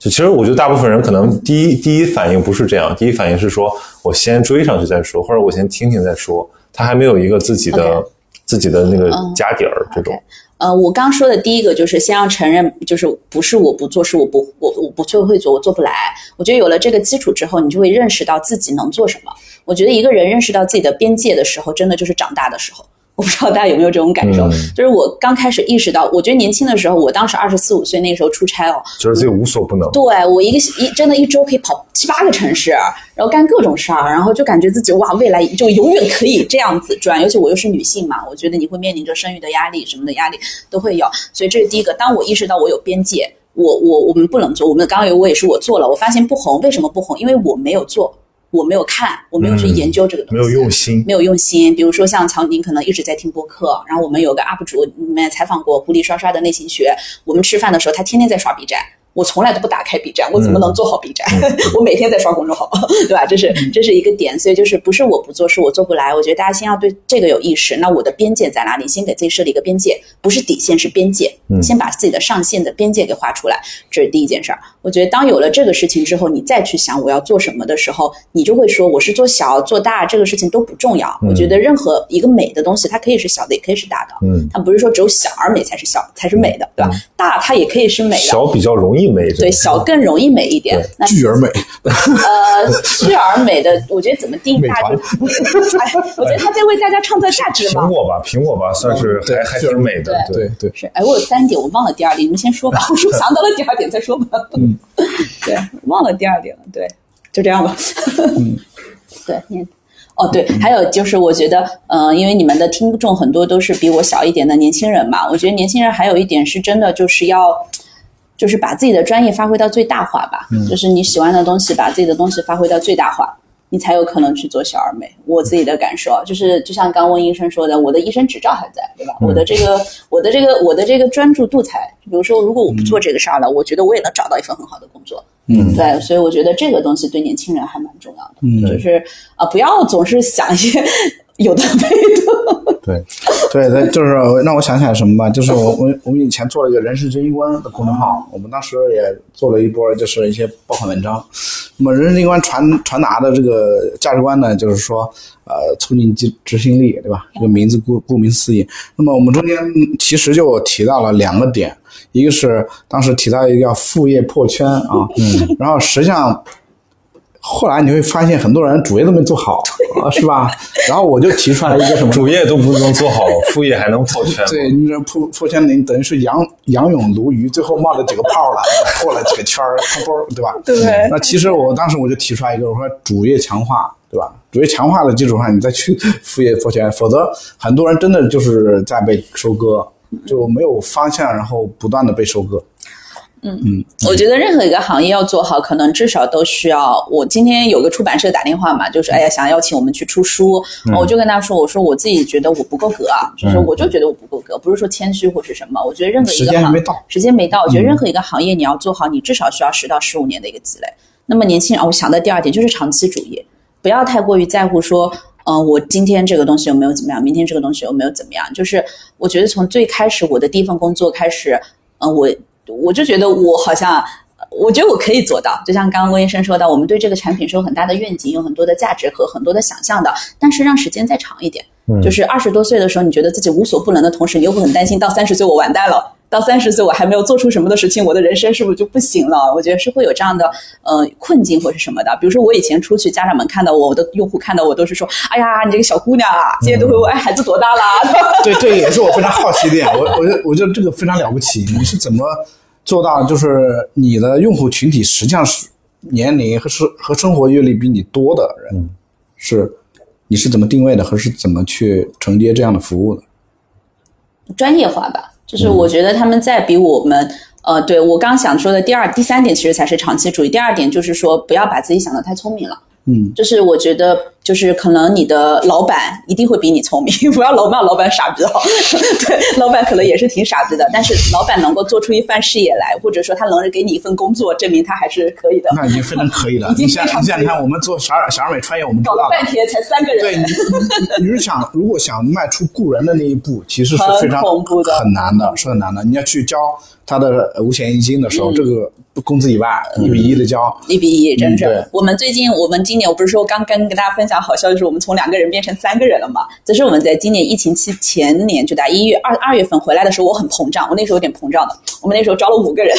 就其实我觉得大部分人可能第一第一反应不是这样，第一反应是说我先追上去再说，或者我先听听再说。他还没有一个自己的自己的那个家底儿，这种呃，我刚说的第一个就是先要承认，就是不是我不做，是我不我我不做会做，我做不来。我觉得有了这个基础之后，你就会认识到自己能做什么。我觉得一个人认识到自己的边界的时候，真的就是长大的时候。我不知道大家有没有这种感受，嗯就是我刚开始意识到，我觉得年轻的时候，我当时二十四五岁，那时候出差哦，觉得自己无所不能。对我一个一真的一周可以跑七八个城市，然后干各种事儿，然后就感觉自己哇，未来就永远可以这样子转。尤其我又是女性嘛，我觉得你会面临着生育的压力，什么的压力都会有。所以这是第一个。当我意识到我有边界，我我我们不能做，我们刚刚有我也是我做了，我发现不红，为什么不红？因为我没有做，我没有看，我没有去嗯研究这个东西，没有用心，没有用心。比如说像曹宁可能一直在听播客，然后我们有个 UP 主，你们也采访过狐狸刷刷的内心学。我们吃饭的时候，他天天在刷 B 站。我从来都不打开 B 站，我怎么能做好 B 站？我每天在刷公众号，对吧？这是这是一个点，所以就是不是我不做，是我做不来。我觉得大家先要对这个有意识。那我的边界在哪里？先给自己设立一个边界，不是底线，是边界。先把自己的上限的边界给画出来，这是第一件事儿。我觉得当有了这个事情之后，你再去想我要做什么的时候，你就会说我是做小做大这个事情都不重要。我觉得任何一个美的东西，它可以是小的，也可以是大的。嗯，它不是说只有小而美才是小才是美的，对吧？大它也可以是美的。小比较容易美，对，小更容易美一点。那巨而美，呃，巨而美的，我觉得怎么定义大 我觉得他在为大家创造价值嘛苹。果吧，苹果吧，算是对还还挺美的，对对，是，哎，我有三点，我忘了第二点，你们先说吧。我说 想到了第二点再说吧。嗯，对，忘了第二点了，对，就这样吧。嗯，对，你。哦，对，还有就是，我觉得，嗯、因为你们的听众很多都是比我小一点的年轻人嘛，我觉得年轻人还有一点是真的，就是要，就是把自己的专业发挥到最大化吧，就是你喜欢的东西，把自己的东西发挥到最大化，你才有可能去做小而美。我自己的感受啊，就是就像刚问医生说的，我的医生执照还在，对吧？我的这个，我的这个，我的这个专注度才，比如说，如果我不做这个事儿了，我觉得我也能找到一份很好的工作。嗯对，所以我觉得这个东西对年轻人还蛮重要的，嗯就是啊、不要总是想一些有的没的。对，对对，就是让我想起来什么吧，就是我我我们以前做了一个人事精英官的公众号，我们当时也做了一波就是一些爆款文章。那么人事精英观传传达的这个价值观呢，就是说呃促进执执行力，对吧？这个名字顾顾名思义。那么我们中间其实就提到了两个点，一个是当时提到一个叫副业破圈啊，嗯，然后实际上。后来你会发现，很多人主业都没做好，啊，是吧？然后我就提出来一个什么主业都不能做好，副业还能破圈？对，你这破破圈，你等于是仰仰泳鲈鱼，最后冒了几个泡了，破了几个圈儿，砰砰，对吧？对那其实我当时我就提出来一个，我说主业强化，对吧？主业强化的基础上，你再去副业破圈，否则很多人真的就是在被收割，就没有方向，然后不断的被收割。我觉得任何一个行业要做好，可能至少都需要。我今天有个出版社打电话嘛，就是哎呀，想邀请我们去出书，我就跟他说，我说我自己觉得我不够格啊，就是我就觉得我不够格，不是说谦虚或是什么。我觉得任何一个行间没到时间没到，我觉得任何一个行业你要做好，你至少需要十到十五年的一个积累。那么年轻人，啊我想的第二点就是长期主义，不要太过于在乎说。嗯、我今天这个东西有没有怎么样？明天这个东西有没有怎么样？就是我觉得从最开始我的第一份工作开始，嗯、我我就觉得我好像，我觉得我可以做到。就像刚刚温医生说的，我们对这个产品是有很大的愿景，有很多的价值和很多的想象的，但是让时间再长一点。就是二十多岁的时候，你觉得自己无所不能的同时，你又会很担心，到三十岁我完蛋了。到三十岁我还没有做出什么的事情，我的人生是不是就不行了？我觉得是会有这样的呃困境或是什么的。比如说我以前出去，家长们看到我，我的用户看到我都是说：“哎呀，你这个小姑娘啊，今天都会问，哎，孩子多大啦？” 对，这也是我非常好奇的点。我我觉得我觉得这个非常了不起，你是怎么做到？就是你的用户群体实际上是年龄和生和生活阅历比你多的人，是你是怎么定位的，和是怎么去承接这样的服务的？专业化吧，就是我觉得他们在比我们。呃，对我刚想说的第二、第三点其实才是长期主义。第二点就是说，不要把自己想的太聪明了。嗯，就是我觉得，就是可能你的老板一定会比你聪明，不要老骂老板傻逼哦。对，老板可能也是挺傻逼的，但是老板能够做出一番事业来，或者说他能给你一份工作，证明他还是可以的。那已经非常可以了。你想你想想看，我们做小而小而美创业，我们知搞了。半天才三个人，对你，你你是想如果想迈出雇人的那一步，其实是非常恐怖的很难的，是很难的。你要去交他的五险一金的时嗯候，这个工资以外一比一的交，一比一，真是。我们最近，我们今年我不是说刚跟跟大家分享好消息，是我们从两个人变成三个人了嘛？这是我们在今年疫情期前年，就在一月二二月份回来的时候，我很膨胀，我那时候有点膨胀的。我们那时候招了五个人，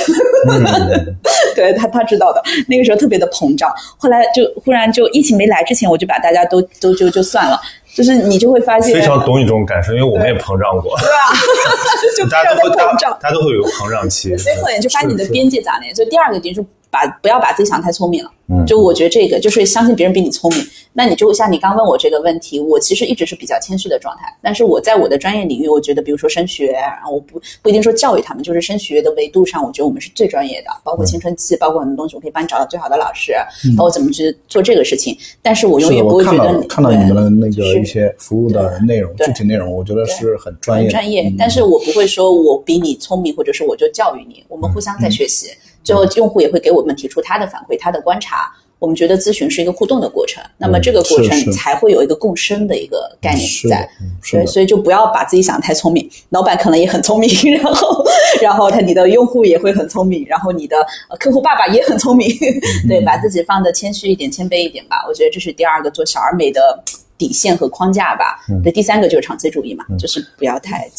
对他他知道的，那个时候特别的膨胀。后来就忽然就疫情没来之前，我就把大家都都就就算了，就是你就会发现非常懂你这种感受，因为我们也膨胀过，对吧？就非常大家都会膨胀大。家都会有膨胀期。所以就发现你的边界咋呢？所以第二个点就是把不要把自己想太聪明了。嗯就我觉得这个就是相信别人比你聪明。那你就像你刚问我这个问题，我其实一直是比较谦虚的状态。但是我在我的专业领域，我觉得比如说升学，然后我不不一定说教育他们，就是升学的维度上，我觉得我们是最专业的。包括青春期，包括很多东西，我可以帮你找到最好的老师，包括怎么去做这个事情。但是我永远不会觉得你看到你们的那个一些服务的内容，具体内容，我觉得是很专业。很专业嗯，但是我不会说我比你聪明，或者是我就教育你，我们互相在学习。最后用户也会给我们提出他的反馈、他的观察。我们觉得咨询是一个互动的过程，那么这个过程才会有一个共生的一个概念在。所以，所以就不要把自己想得太聪明，老板可能也很聪明，然后然后他你的用户也会很聪明，然后你的呃客户爸爸也很聪明，嗯对，把自己放的谦虚一点、谦卑一点吧。我觉得这是第二个做小而美的底线和框架吧。嗯对，第三个就是长期主义嘛，就是不要太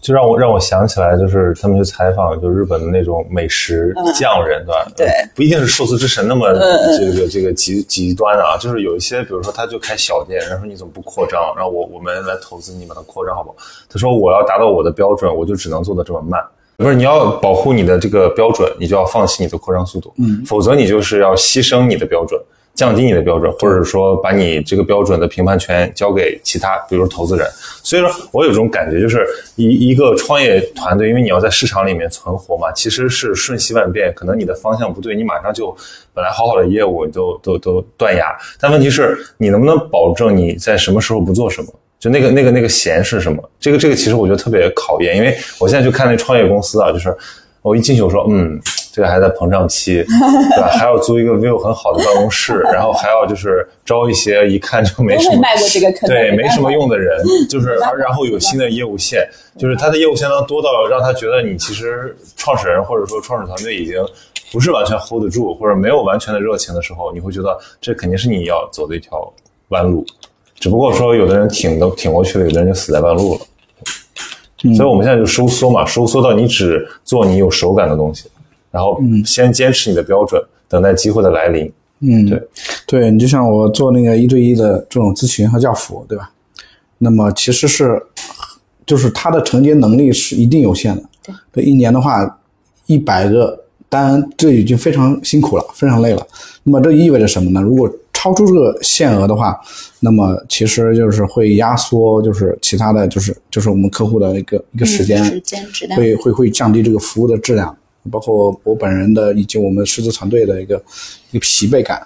就让我让我想起来，就是他们去采访，就日本的那种美食匠人，对吧？嗯对呃不一定是寿司之神那么这个这个极极端啊，就是有一些，比如说他就开小店，然后说你怎么不扩张？然后我我们来投资你把它扩张好不好？他说我要达到我的标准，我就只能做的这么慢。不是你要保护你的这个标准，你就要放弃你的扩张速度，嗯，否则你就是要牺牲你的标准，降低你的标准，或者说把你这个标准的评判权交给其他，比如投资人。所以说我有种感觉，就是一一个创业团队，因为你要在市场里面存活嘛，其实是瞬息万变，可能你的方向不对，你马上就本来好好的业务你都都都断崖。但问题是你能不能保证你在什么时候不做什么？就那个那个那个弦是什么？这个这个其实我觉得特别考验，因为我现在去看那创业公司啊，就是我一进去我说，嗯，这个还在膨胀期，对吧？还要租一个 view 很好的办公室，然后还要就是招一些一看就没什么对，没什么用的人，就是然后有新的业务线，就是他的业务线当多到让他觉得你其实创始人或者说创始团队已经不是完全 hold 得住，或者没有完全的热情的时候，你会觉得这肯定是你要走的一条弯路。只不过说有的人挺都挺过去了，有的人就死在半路了。所以我们现在就收缩嘛，收缩到你只做你有手感的东西，然后先坚持你的标准，等待机会的来临。嗯，对，对你就像我做那个一对一的这种咨询和教辅，对吧？那么其实是，就是他的承接能力是一定有限的。对，一年的话，一百个单，这已经非常辛苦了，非常累了。那么这意味着什么呢？如果超出这个限额的话，那么其实就是会压缩，就是其他的就是就是我们客户的一个一个时间，嗯时间质量会会会降低这个服务的质量，包括我本人的以及我们师资团队的一个一个疲惫感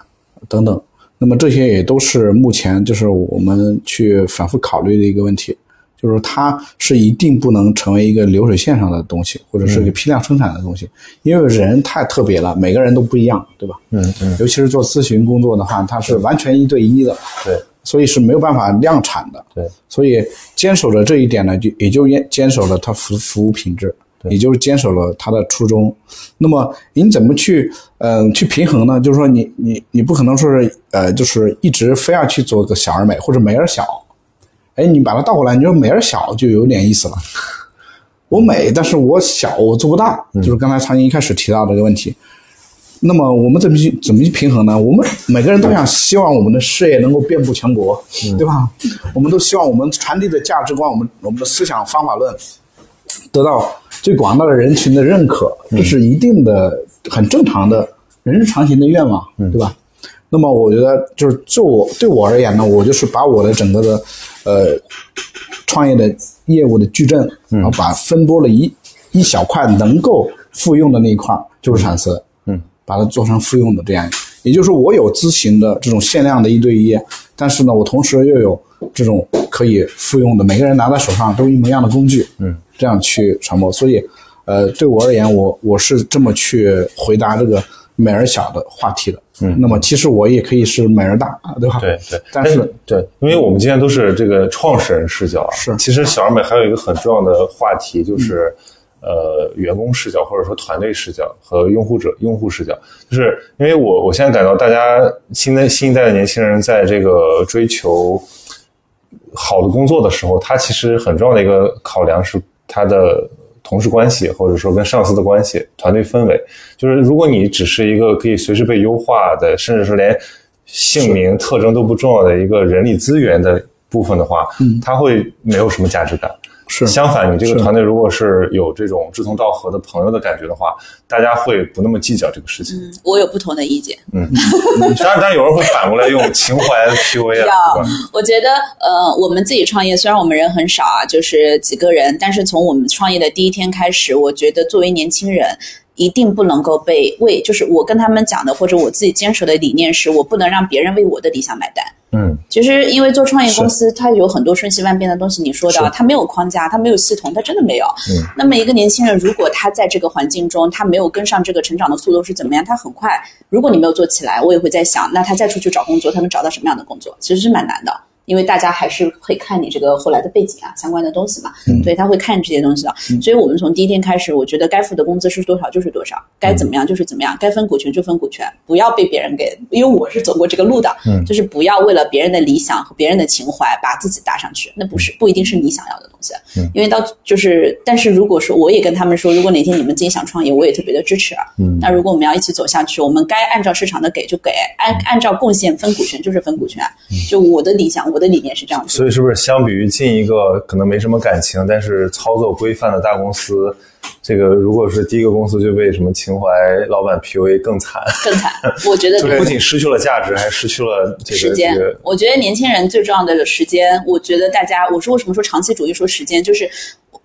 等等。那么这些也都是目前就是我们去反复考虑的一个问题，就是它是一定不能成为一个流水线上的东西，或者是一个批量生产的东西，因为人太特别了，每个人都不一样，对吧？嗯嗯，尤其是做咨询工作的话，它是完全一对一的，对所以是没有办法量产的。对，所以坚守着这一点呢，就也就坚坚守了它服服务品质，也就是坚守了他的初衷。那么你怎么去嗯、呃去平衡呢？就是说你你你不可能说是呃就是一直非要去做个小而美或者美而小，哎，你把它倒过来，你说美而小就有点意思了。我美，但是我小，我做不大，就是刚才常宁一开始提到这个问题。那么我们怎么去怎么去平衡呢？我们每个人都想希望我们的事业能够遍布全国，对吧？我们都希望我们传递的价值观，我们我们的思想方法论得到最广大的人群的认可，这是一定的很正常的人之常情的愿望，对吧？那么我觉得就是就我对我而言呢，我就是把我的整个的呃创业的业务的矩阵，然后把分拨了一一小块能够复用的那一块就是产丝，嗯，把它做成复用的这样，也就是说我有咨询的这种限量的一对一，但是呢，我同时又有这种可以复用的，每个人拿在手上都一模一样的工具，嗯，这样去传播。所以，呃，对我而言，我我是这么去回答这个美而小的话题的。嗯，那么其实我也可以是美而大，对吧？对对，但是对，因为我们今天都是这个创始人视角啊。是其实小而美还有一个很重要的话题，就是、呃员工视角或者说团队视角和用户者用户视角。就是因为我我现在感到大家新的新一代的年轻人在这个追求好的工作的时候，他其实很重要的一个考量是他的同事关系，或者说跟上司的关系、团队氛围。就是如果你只是一个可以随时被优化的，甚至是连姓名特征都不重要的一个人力资源的部分的话，嗯，它会没有什么价值感。是相反，你这个团队如果是有这种志同道合的朋友的感觉的话，大家会不那么计较这个事情。嗯，我有不同的意见。嗯 当然，当然有人会反过来用情怀 PUA 啊？我觉得，呃，我们自己创业，虽然我们人很少啊，就是几个人，但是从我们创业的第一天开始，我觉得作为年轻人，一定不能够被为，就是我跟他们讲的，或者我自己坚守的理念是，我不能让别人为我的理想买单。嗯，其实因为做创业公司，它有很多瞬息万变的东西。你说的，它没有框架，它没有系统，它真的没有。嗯，那么一个年轻人，如果他在这个环境中，他没有跟上这个成长的速度是怎么样？他很快，如果你没有做起来，我也会在想，那他再出去找工作，他能找到什么样的工作？其实是蛮难的。因为大家还是会看你这个后来的背景啊，相关的东西嘛，对他会看这些东西的。所以我们从第一天开始，我觉得该付的工资是多少就是多少，该怎么样就是怎么样，该分股权就分股权，不要被别人给，因为我是走过这个路的，就是不要为了别人的理想和别人的情怀把自己搭上去，那不是不一定是你想要的东西。因为到就是，但是如果说我也跟他们说，如果哪天你们自己想创业，我也特别的支持。嗯，那如果我们要一起走下去，我们该按照市场的给就给，按按照贡献分股权就是分股权。就我的理想，我的理念是这样的。所以是不是相比于进一个可能没什么感情，但是操作规范的大公司，这个如果是第一个公司就被什么情怀老板 PUA 更惨？更惨，我觉得 就不仅失去了价值，还失去了这个时间这个。我觉得年轻人最重要的时间，我觉得大家，我是为什么说长期主义说时间，就是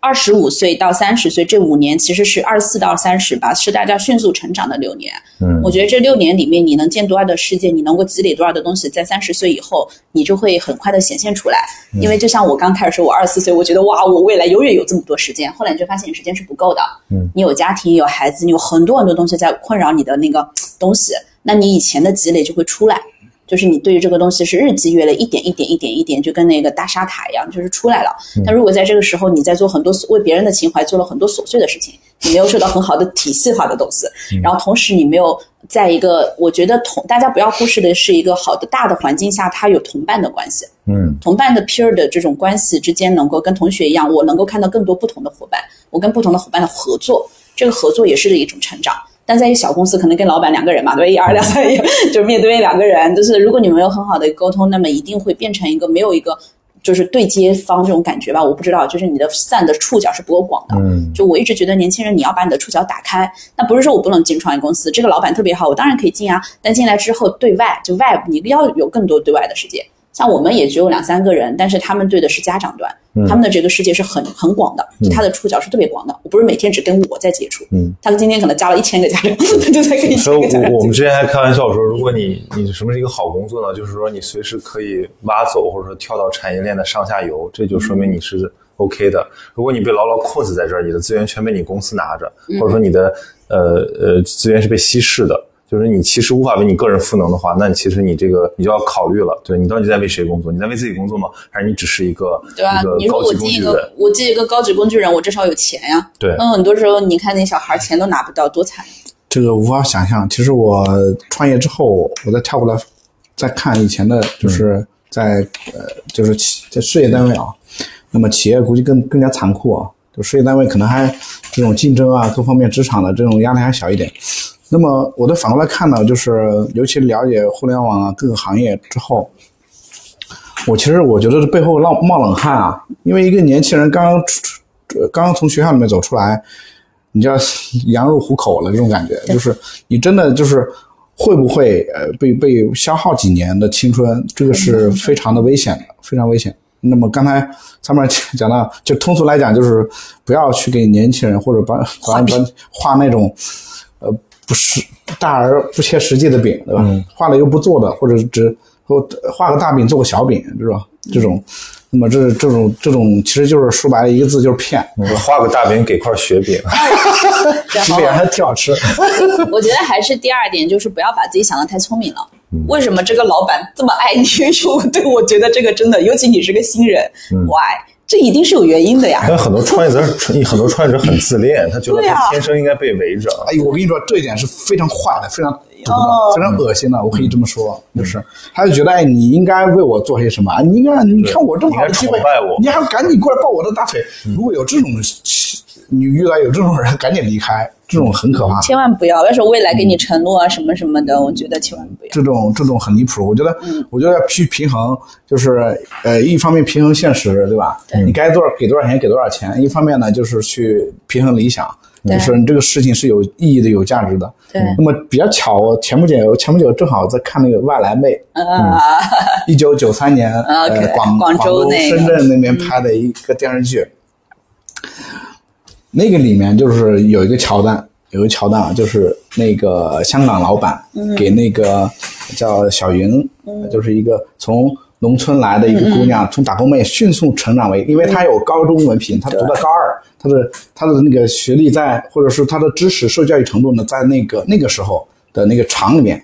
二十五岁到三十岁这五年，其实是二十四到三十吧，是大家迅速成长的六年。嗯我觉得这六年里面，你能见多少的世界，你能够积累多少的东西，在三十岁以后，你就会很快的显现出来。因为就像我刚开始说，我二十四岁，我觉得哇，我未来永远有这么多时间，后来你就发现你时间是不够的。嗯，你有家庭，有孩子，你有很多很多东西在困扰你的那个东西，那你以前的积累就会出来。就是你对于这个东西是日积月累，一点一点一点一点，就跟那个大沙塔一样，就是出来了。但如果在这个时候你在做很多为别人的情怀做了很多琐碎的事情，你没有受到很好的体系化的东西，然后同时你没有在一个我觉得同大家不要忽视的是一个好的大的环境下，它有同伴的关系。嗯同伴的 peer 的这种关系之间，能够跟同学一样，我能够看到更多不同的伙伴，我跟不同的伙伴的合作，这个合作也是一种成长。但在一个小公司，可能跟老板两个人嘛，对吧？一二两三一，就是面对面两个人，就是如果你们有很好的沟通，那么一定会变成一个没有一个就是对接方这种感觉吧。我不知道，就是你的散的触角是不够广的。嗯就我一直觉得年轻人你要把你的触角打开，那不是说我不能进创业公司，这个老板特别好，我当然可以进啊。但进来之后，对外就外部你要有更多对外的世界。像我们也只有两三个人，但是他们对的是家长端，他们的这个世界是很很广的，就他的触角是特别广的。我不是每天只跟我在接触，嗯，他今天可能加了一千个家长，他 就在跟一所以千个家长我我们之前还开玩笑说，如果你你什么是一个好工作呢？就是说你随时可以挖走，或者说跳到产业链的上下游，这就说明你是 OK 的。如果你被牢牢困死在这儿，你的资源全被你公司拿着，或者说你的呃呃资源是被稀释的。就是你其实无法为你个人赋能的话，那其实你这个你就要考虑了，对你到底在为谁工作？你在为自己工作吗？还是你只是一个对吧？一你说个高级工我进一个具？，我进一个高级工具人，我至少有钱呀。对那很多时候你看那小孩钱都拿不到，多惨。这个无法想象。其实我创业之后，我再跳过来再看以前的，就是在、呃，就是企在事业单位啊，那么企业估计更更加残酷啊，就事业单位可能还这种竞争啊，各方面职场的这种压力还小一点。那么我再反过来看呢，就是尤其了解互联网啊各个行业之后，我其实我觉得这背后冒冒冷汗啊，因为一个年轻人刚刚出呃刚刚从学校里面走出来，你就要 羊入虎口了这种感觉，就是你真的就是会不会呃被被消耗几年的青春，这个是非常的危险的，非常危险。那么刚才上面讲到，就通俗来讲，就是不要去给年轻人或者把把把画那种呃不是大而不切实际的饼，对吧？画了又不做的，或者只或画个大饼做个小饼，是吧？这种，那么这这种这种其实就是说白了一个字就是骗，画个大饼给块雪饼，然后饼还挺好吃。我觉得还是第二点，就是不要把自己想的太聪明了。嗯为什么这个老板这么爱你？我对我觉得这个真的，尤其你是个新人、w 嗯 h y 这一定是有原因的呀。但很多创业者，很多创业者很自恋，他觉得他天生应该被围着。哎，我跟你说，这一点是非常坏的，非常毒的，哦非常恶心的。我可以这么说，就是他就觉得，哎，你应该为我做些什么？啊你应该，你看我这么好的机会你还要赶紧过来抱我的大腿。如果有这种，你遇到有这种人，赶紧离开，这种很可怕。千万不要，要是未来给你承诺啊什么什么的，我觉得千万不要。这种这种很离谱，我觉得，嗯我觉得要去平衡，就是呃，一方面平衡现实，对吧？你该多少给多少钱给多少钱，一方面呢就是去平衡理想，对就是你这个事情是有意义的、有价值的。对那么比较巧，我前不久前不久正好在看那个《外来妹》，啊，一九九三年呃广广州深圳那边拍的一个电视剧，那个里面就是有一个桥段，有一个桥段啊，就是那个香港老板给那个叫小云，嗯就是一个从农村来的一个姑娘，从打工妹迅速成长为，因为她有高中文凭，她读到高二，她的她的那个学历在，或者是她的知识受教育程度呢，在那个那个时候的那个厂里面，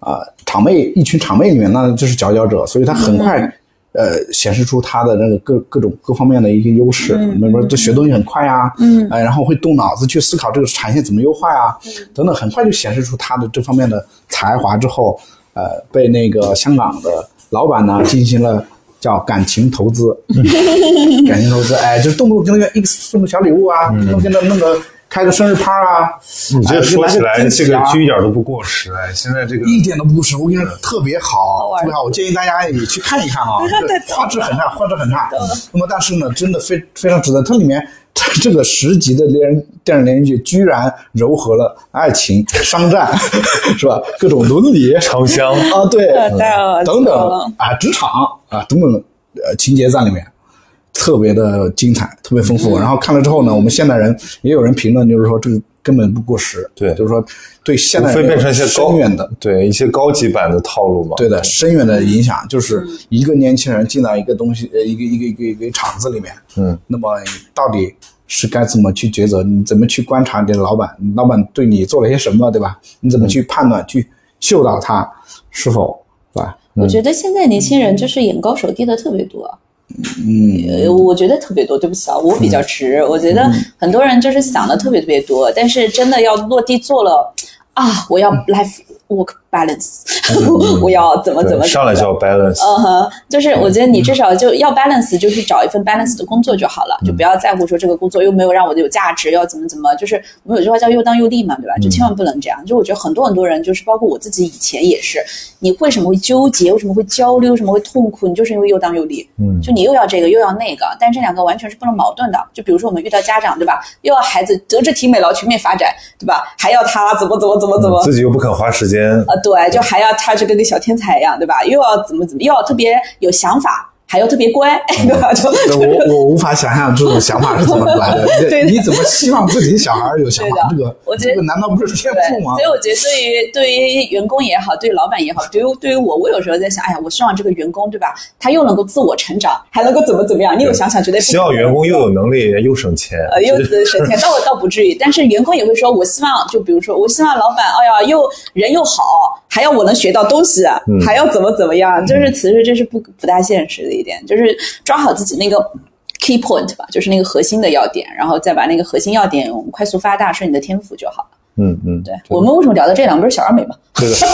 啊、厂妹一群厂妹里面，那就是佼佼者，所以她很快。呃，显示出他的那个各各种各方面的一些优势，比如说这学东西很快啊，嗯，呃，然后会动脑子去思考这个产线怎么优化啊，等等，很快就显示出他的这方面的才华之后，呃，被那个香港的老板呢进行了叫感情投资，感情投资，哎，就动不动给那个 X 送个小礼物啊，动不动给他弄个开个生日趴啊，你这哎说起来，这个个剧一点都不过时哎！现在这个一点都不过时，我跟你说特别好，特别好，我建议大家也去看一看啊，这画质很差，画质很差。那么但是呢，真的非非常值得。它里面它这个十集的连电视连续剧，居然糅合了爱情、商战，是吧？各种伦理 城乡啊，对，等等啊，职场啊等等呃情节在里面。特别的精彩，特别丰富。然后看了之后呢，我们现代人也有人评论，就是说这个根本不过时。对就是说对现代人非变成一些高深远的对一些高级版的套路嘛。对的，深远的影响就是一个年轻人进到一个东西，呃，一个一个一个一个厂子里面，嗯，那么到底是该怎么去抉择？你怎么去观察你的老板？老板对你做了些什么，对吧？你怎么去判断、去嗅到他是否，对吧？我觉得现在年轻人就是眼高手低的特别多。嗯，我觉得特别多。对不起啊，我比较直。我觉得很多人就是想的特别特别多，但是真的要落地做了啊，我要 life work balance，我要怎么怎么上来就要 balance。嗯哼，就是我觉得你至少就要 balance，就去找一份 balance 的工作就好了，就不要在乎说这个工作又没有让我有价值，要怎么怎么。就是我们有句话叫又当又立嘛，对吧？就千万不能这样。就我觉得很多很多人，就是包括我自己以前也是，你为什么会纠结？为什么会焦虑？为什么会痛苦？你就是因为又当又立。嗯就你又要这个又要那个，但这两个完全是不能矛盾的。就比如说我们遇到家长，对吧？又要孩子德智体美劳全面发展，对吧？还要他怎么怎么怎么怎么。自己又不肯花时间，呃，对，就还要他这跟个小天才一样，对吧？又要怎么怎么，又要特别有想法，还要特别乖，对吧？就我我无法想象这种想法是怎么来的。对你怎么希望自己小孩有想法？这个我觉得这个难道不是天赋吗所以？我觉得对于对于员工也好，对于老板也好，对于对于我，我有时候在想，哎呀，我希望这个员工，对吧？他又能够自我成长，还能够怎么怎么样？你有想想，绝对希望员工又有能力又省钱。呃，又省钱，倒倒不至于。但是员工也会说，我希望，就比如说，我希望老板，哎呀，又人又好，还要我能学到东西，还要怎么怎么样，就是其实这是不不大现实的点，就是抓好自己那个 key point 吧，就是那个核心的要点，然后再把那个核心要点快速发大，是你的天赋就好了。嗯嗯，对我们为什么聊到这两不是小而美嘛？对的，是，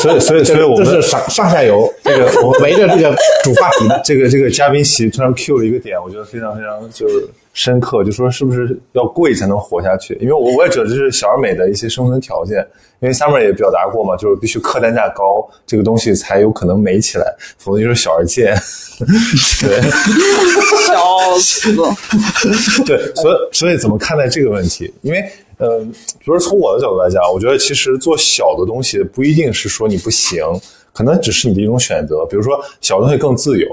所以所以所以我们这是上上下游这个我围着这个主话题。这个这个嘉宾席突然 Q 了一个点，我觉得非常非常就是深刻，就说是不是要贵才能活下去？因为我我也觉得这是小而美的一些生存条件，因为 Summer 也表达过嘛，就是必须客单价高，这个东西才有可能美起来，否则就是小而贱。对笑死！对，所以所以怎么看待这个问题？因为呃，比如说从我的角度来讲，我觉得其实做小的东西不一定是说你不行，可能只是你的一种选择。比如说小东西更自由。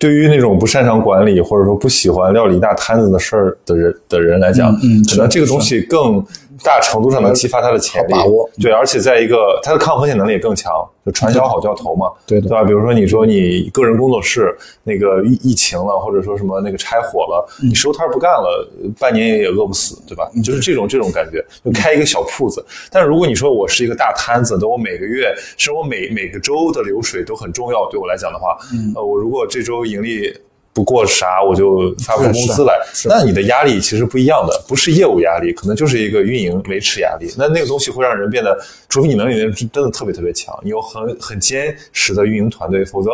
对于那种不擅长管理或者说不喜欢料理一大摊子的事儿的人的人来讲，嗯嗯可能这个东西更大程度上能激发他的潜力，把握对，而且在一个他的抗风险能力也更强，就传销好叫头嘛，对对吧？比如说你说你个人工作室那个疫疫情了，或者说什么那个拆伙了，嗯你收摊不干了，半年也饿不死，对吧？就是这种这种感觉，就开一个小铺子。但是如果你说我是一个大摊子，等我每个月，甚至我每每个周的流水都很重要，对我来讲的话，嗯呃，我如果这周盈利。不过啥我就发不出是工资来，那你的压力其实不一样的，不是业务压力，可能就是一个运营维持压力。那那个东西会让人变得，除非你能力真真的特别特别强，你有很很坚实的运营团队，否则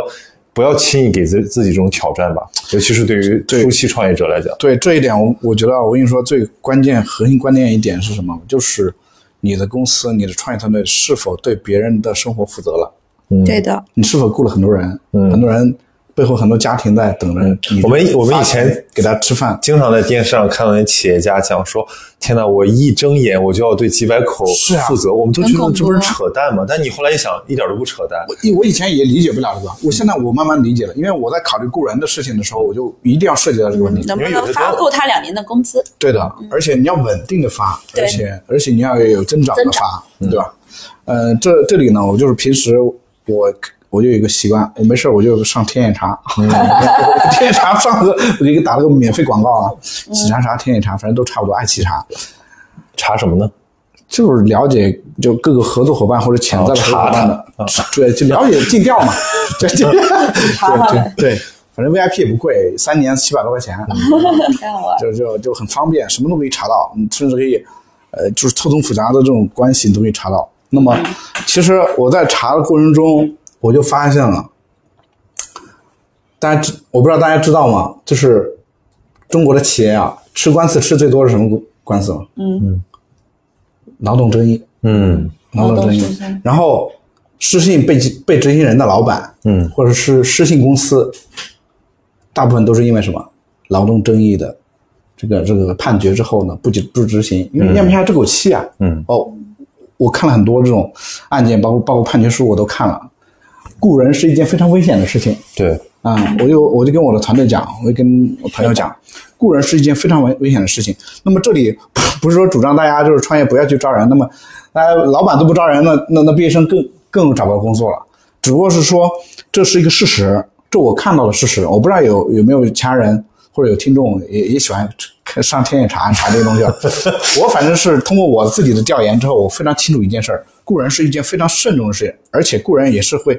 不要轻易给自自己这种挑战吧。尤其是对于初期创业者来讲，对这一点，我我觉得啊我跟你说，最关键核心关键一点是什么？就是你的公司、你的创业团队是否对别人的生活负责了？对的，你是否雇了很多人？嗯很多人背后很多家庭在等着你。我们我们以前给他吃饭，经常在电视上看到那企业家讲说：“天哪，我一睁眼我就要对几百口负责。我们都觉得这不是扯淡吗？但你后来一想，一点都不扯淡。我我以前也理解不了这个，我现在我慢慢理解了，因为我在考虑雇人的事情的时候，我就一定要涉及到这个问题。能不能发够他两年的工资？对的，而且你要稳定的发，而且而且你要有增长的增发，对吧？呃，这这里呢，我就是平时我我就有一个习惯，我没事儿我就上天眼查，天眼查上个我就给打了个免费广告啊，喜茶茶、天眼查，反正都差不多，爱喜茶。查什么呢？就是了解就各个合作伙伴或者潜在的合作伙伴的，对，就了解尽调嘛，对 对对对，反正 VIP 也不贵，三年七百多块钱，就就就很方便，什么都可以查到，你甚至可以，呃，就是错综复杂的这种关系你都可以查到。那么，其实我在查的过程中，我就发现了，大家知我不知道大家知道吗？就是中国的企业啊，吃官司吃最多是什么官司吗？嗯劳动争议。嗯劳动争议劳动争议，然后失信被被执行人的老板，嗯或者是失信公司，大部分都是因为什么劳动争议的这个这个判决之后呢，不执不执行，因为咽不下这口气啊。嗯哦，我看了很多这种案件，包括包括判决书我都看了。雇人是一件非常危险的事情，对，啊、我就我就跟我的团队讲，我就跟我朋友讲，雇人是一件非常危危险的事情。那么这里不不是说主张大家就是创业不要去招人，那么大家老板都不招人，那那那毕业生更更找不到工作了。只不过是说这是一个事实，这我看到的事实，我不知道有有没有其他人或者有听众也也喜欢上天眼查查这个东西啊。我反正是通过我自己的调研之后，我非常清楚一件事儿：雇人是一件非常慎重的事情，而且雇人也是会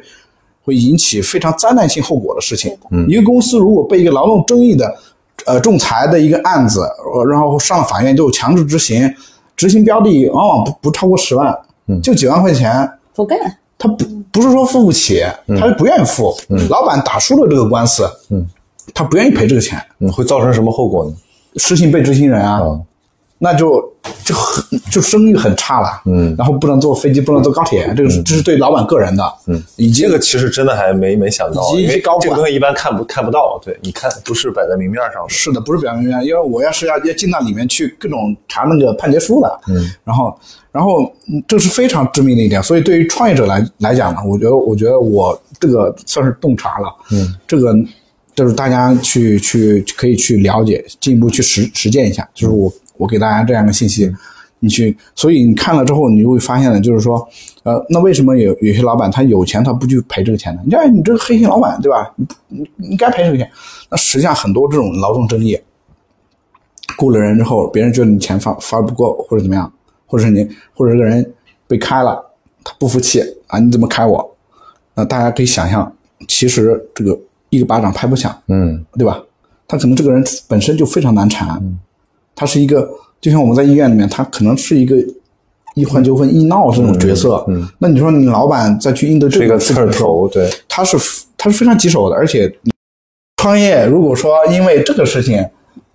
会引起非常灾难性后果的事情。一个公司如果被一个劳动争议的呃仲裁的一个案子，呃然后上了法院就强制执行，执行标的往往不不超过十万，就几万块钱，不干，他不不是说付不起，他是不愿意付。老板打输了这个官司，他不愿意赔这个钱，嗯，会造成什么后果呢？失信被执行人啊，嗯那就就很就声誉很差了，嗯，然后不能坐飞机，不能坐高铁，这个是这是对老板个人的，嗯，以及这个其实真的还没没想到，以及因为高管这个东西一般看不看不到，对，你看不是摆在明面上的。是的，不是摆明面因为我要是要要进到里面去各种查那个判决书的，嗯，然后然后嗯这是非常致命的一点，所以对于创业者来来讲呢，我觉得我觉得我这个算是洞察了，嗯，这个就是大家去去可以去了解，进一步去实实践一下，就是我我给大家这样的信息。你去，所以你看了之后，你就会发现呢，就是说，呃，那为什么有有些老板他有钱他不去赔这个钱呢？你看你这个黑心老板，对吧？你你你该赔这个钱。那实际上很多这种劳动争议，雇了人之后，别人觉得你钱发发不够，或者怎么样，或者是你或者这个人被开了，他不服气啊，你怎么开我？那大家可以想象，其实这个一个巴掌拍不响，嗯对吧？他可能这个人本身就非常难缠，他是一个就像我们在医院里面，他可能是一个医患纠纷、医闹这种角色。嗯，那你说你老板再去应对这这个刺头，对，他是他是非常棘手的，而且创业如果说因为这个事情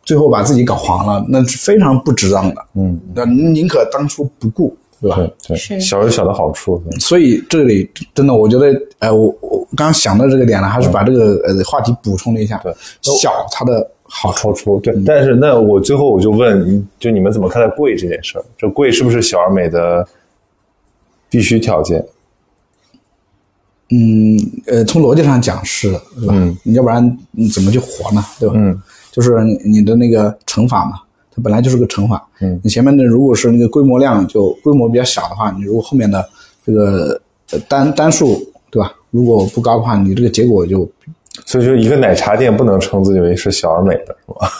最后把自己搞黄了，那是非常不值当的。嗯，那宁可当初不顾，对吧？对对，小有小的好处，所以这里真的，我觉得，呃，我我刚刚想到这个点呢，还是把这个呃话题补充了一下。对小它的好处，好处对。但是那我最后我就问，就你们怎么看待贵这件事儿？这贵是不是小而美的必须条件？嗯，呃，从逻辑上讲是的，对吧？嗯你要不然你怎么去活呢？对吧？嗯，就是你你的那个乘法嘛，它本来就是个乘法。嗯，你前面的如果是那个规模量就规模比较小的话，你如果后面的这个呃单单数，对吧？如果不高的话，你这个结果就所以说一个奶茶店不能称自己为是小而美的，是吧？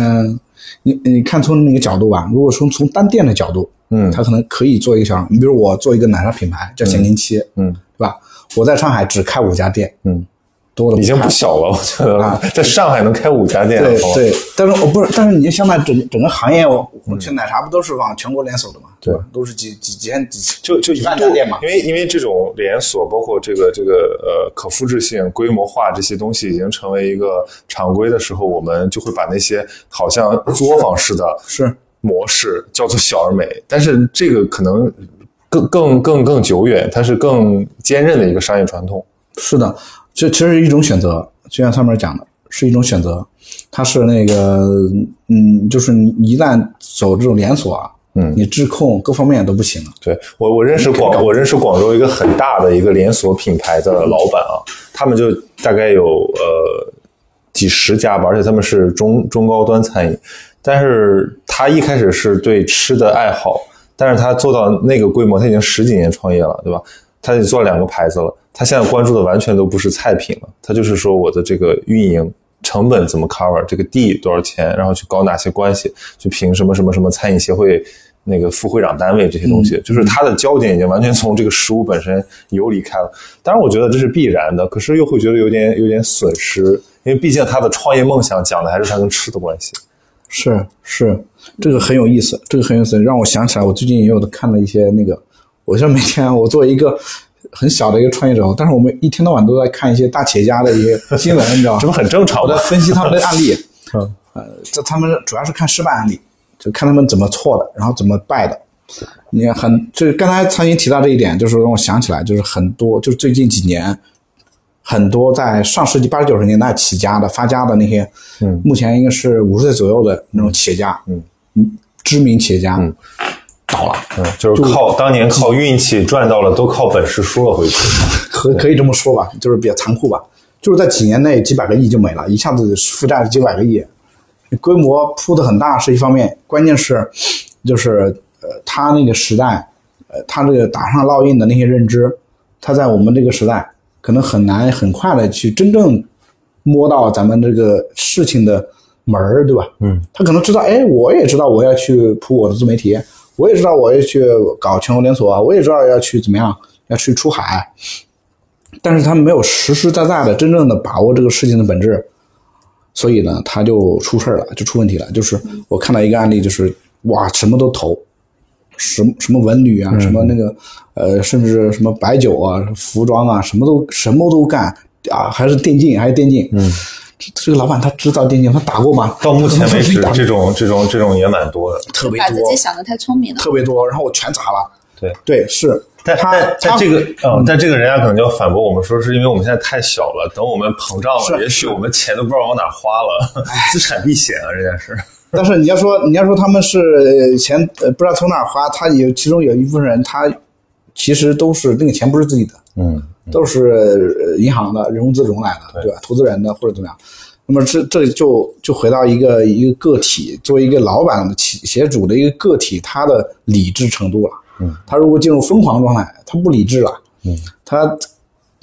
嗯，你你看从那个角度吧，如果说从单店的角度，嗯它可能可以做一个小，你比如我做一个奶茶品牌叫咸宁七，嗯对吧？我在上海只开五家店，嗯，多了已经不小了，我觉得啊在上海能开五家店了，对对，但是我不是，但是你就相当于整整个行业，我我这奶茶不都是往全国连锁的嘛，对吧？都是几几几千几几就就一万家店嘛因。为因为这种连锁，包括这个这个呃可复制性、规模化这些东西已经成为一个常规的时候，我们就会把那些好像作坊式的 是模式叫做小而美，但是这个可能更更更更久远，它是更坚韧的一个商业传统。是的，这其实是一种选择，就像上面讲的，是一种选择。它是那个，嗯，就是你一旦走这种连锁啊，嗯你质控各方面都不行了。对我，我认识广，我认识广州一个很大的一个连锁品牌的老板啊，他们就大概有呃几十家吧，而且他们是中中高端餐饮。但是他一开始是对吃的爱好，但是他做到那个规模，他已经十几年创业了，对吧？他已经做了两个牌子了，他现在关注的完全都不是菜品了，他就是说我的这个运营成本怎么 cover，这个地多少钱，然后去搞哪些关系，去评什么什么什么餐饮协会那个副会长单位这些东西，就是他的焦点已经完全从这个食物本身游离开了。当然，我觉得这是必然的，可是又会觉得有点有点损失，因为毕竟他的创业梦想讲的还是他跟吃的关系。是是，这个很有意思，这个很有意思，让我想起来，我最近也有看了一些那个，我像每天我作为一个很小的一个创业者，但是我们一天到晚都在看一些大企业家的一些新闻，你知道吗？这不很正常我在？分析他们的案例，嗯，呃，这他们主要是看失败案例，就看他们怎么错的，然后怎么败的。你看很，就是刚才苍蝇提到这一点，就是让我想起来，就是很多，就是最近几年，很多在上世纪八十九十年代起家的、发家的那些，嗯，目前应该是五十岁左右的那种企业家，嗯知名企业家，嗯倒了，嗯，就是靠当年靠运气赚到了，都靠本事输了回去。可可以这么说吧，就是比较残酷吧，就是在几年内几百个亿就没了，一下子负债几百个亿，规模铺的很大是一方面，关键是就是呃，他那个时代，呃，他这个打上烙印的那些认知，他在我们这个时代可能很难很快的去真正摸到咱们这个事情的门儿，对吧？嗯，他可能知道，哎，我也知道我要去铺我的自媒体，我也知道我要去搞全国连锁，我也知道要去怎么样，要去出海，但是他没有实实在在的真正的把握这个事情的本质，所以呢，他就出事儿了，就出问题了。就是我看到一个案例，就是哇，什么都投，什么什么文旅啊，什么那个呃，甚至什么白酒啊、服装啊，什么都什么都干啊，还是电竞，还是电竞。嗯，这这个老板他知道电竞，他打过吗？到目前为止，打这种这种这种也蛮多的。特别多把自己，想的太聪明了。特别多，然后我全砸了。对，对，是，但他但但他这个，嗯，但这个人家可能就要反驳我们说，是因为我们现在太小了，等我们膨胀了，也许我们钱都不知道往哪花了，资产避险啊，人家是。但是你要说你要说他们是呃钱呃不知道从哪花，他有其中有一部分人他其实都是那个钱不是自己的，嗯，都是呃银行的融资融来的，对吧？投资人的或者怎么样。那么这这就就回到一个一个个体，作为一个老板的企企业主的一个个体，他的理智程度了。嗯，他如果进入疯狂状态，他不理智了。嗯，他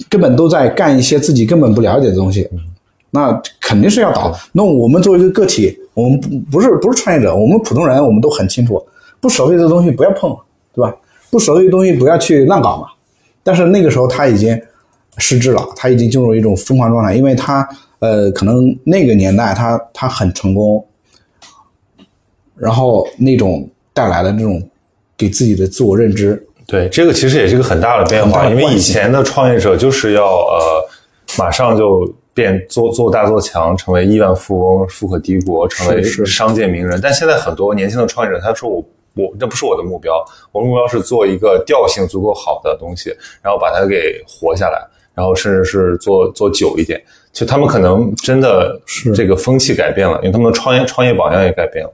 根本都在干一些自己根本不了解的东西。嗯那肯定是要倒。那我们作为一个个体，我们不不是不是创业者，我们普通人我们都很清楚，不熟悉的东西不要碰，对吧？不熟悉的东西不要去乱搞嘛。但是那个时候他已经失智了，他已经进入一种疯狂状态，因为他呃，可能那个年代他他很成功，然后那种带来的那种给自己的自我认知，对，这个其实也是一个很大的变化，因为以前的创业者就是要呃，马上就变做做大做强，成为亿万富翁、富可敌国，成为商界名人。但现在很多年轻的创业者，他说我我这不是我的目标，我的目标是做一个调性足够好的东西，然后把它给活下来，然后甚至是做做久一点。就他们可能真的是这个风气改变了，因为他们的创业创业榜样也改变了。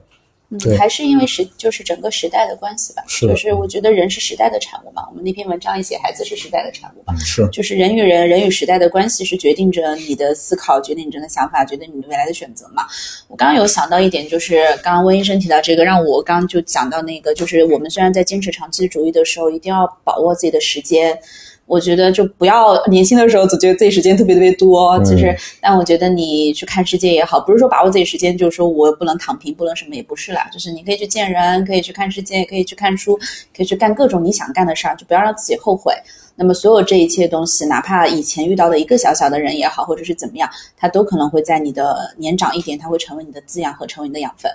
还是因为时就是整个时代的关系吧。是就是我觉得人是时代的产物嘛。我们那篇文章也写，孩子是时代的产物嘛。是就是人与人、人与时代的关系是决定着你的思考、决定你的想法、决定你的未来的选择嘛。我刚刚有想到一点，就是刚刚温医生提到这个，让我刚刚就讲到那个，就是我们虽然在坚持长期主义的时候，一定要把握自己的时间。我觉得就不要年轻的时候总觉得自己时间特别特别多，其实，但我觉得你去看世界也好，不是说把握自己时间，就是说我不能躺平，不能什么也不是啦，就是你可以去见人，可以去看世界，可以去看书，可以去干各种你想干的事儿，就不要让自己后悔。那么所有这一切东西，哪怕以前遇到的一个小小的人也好，或者是怎么样，它都可能会在你的年长一点，它会成为你的滋养和成为你的养分。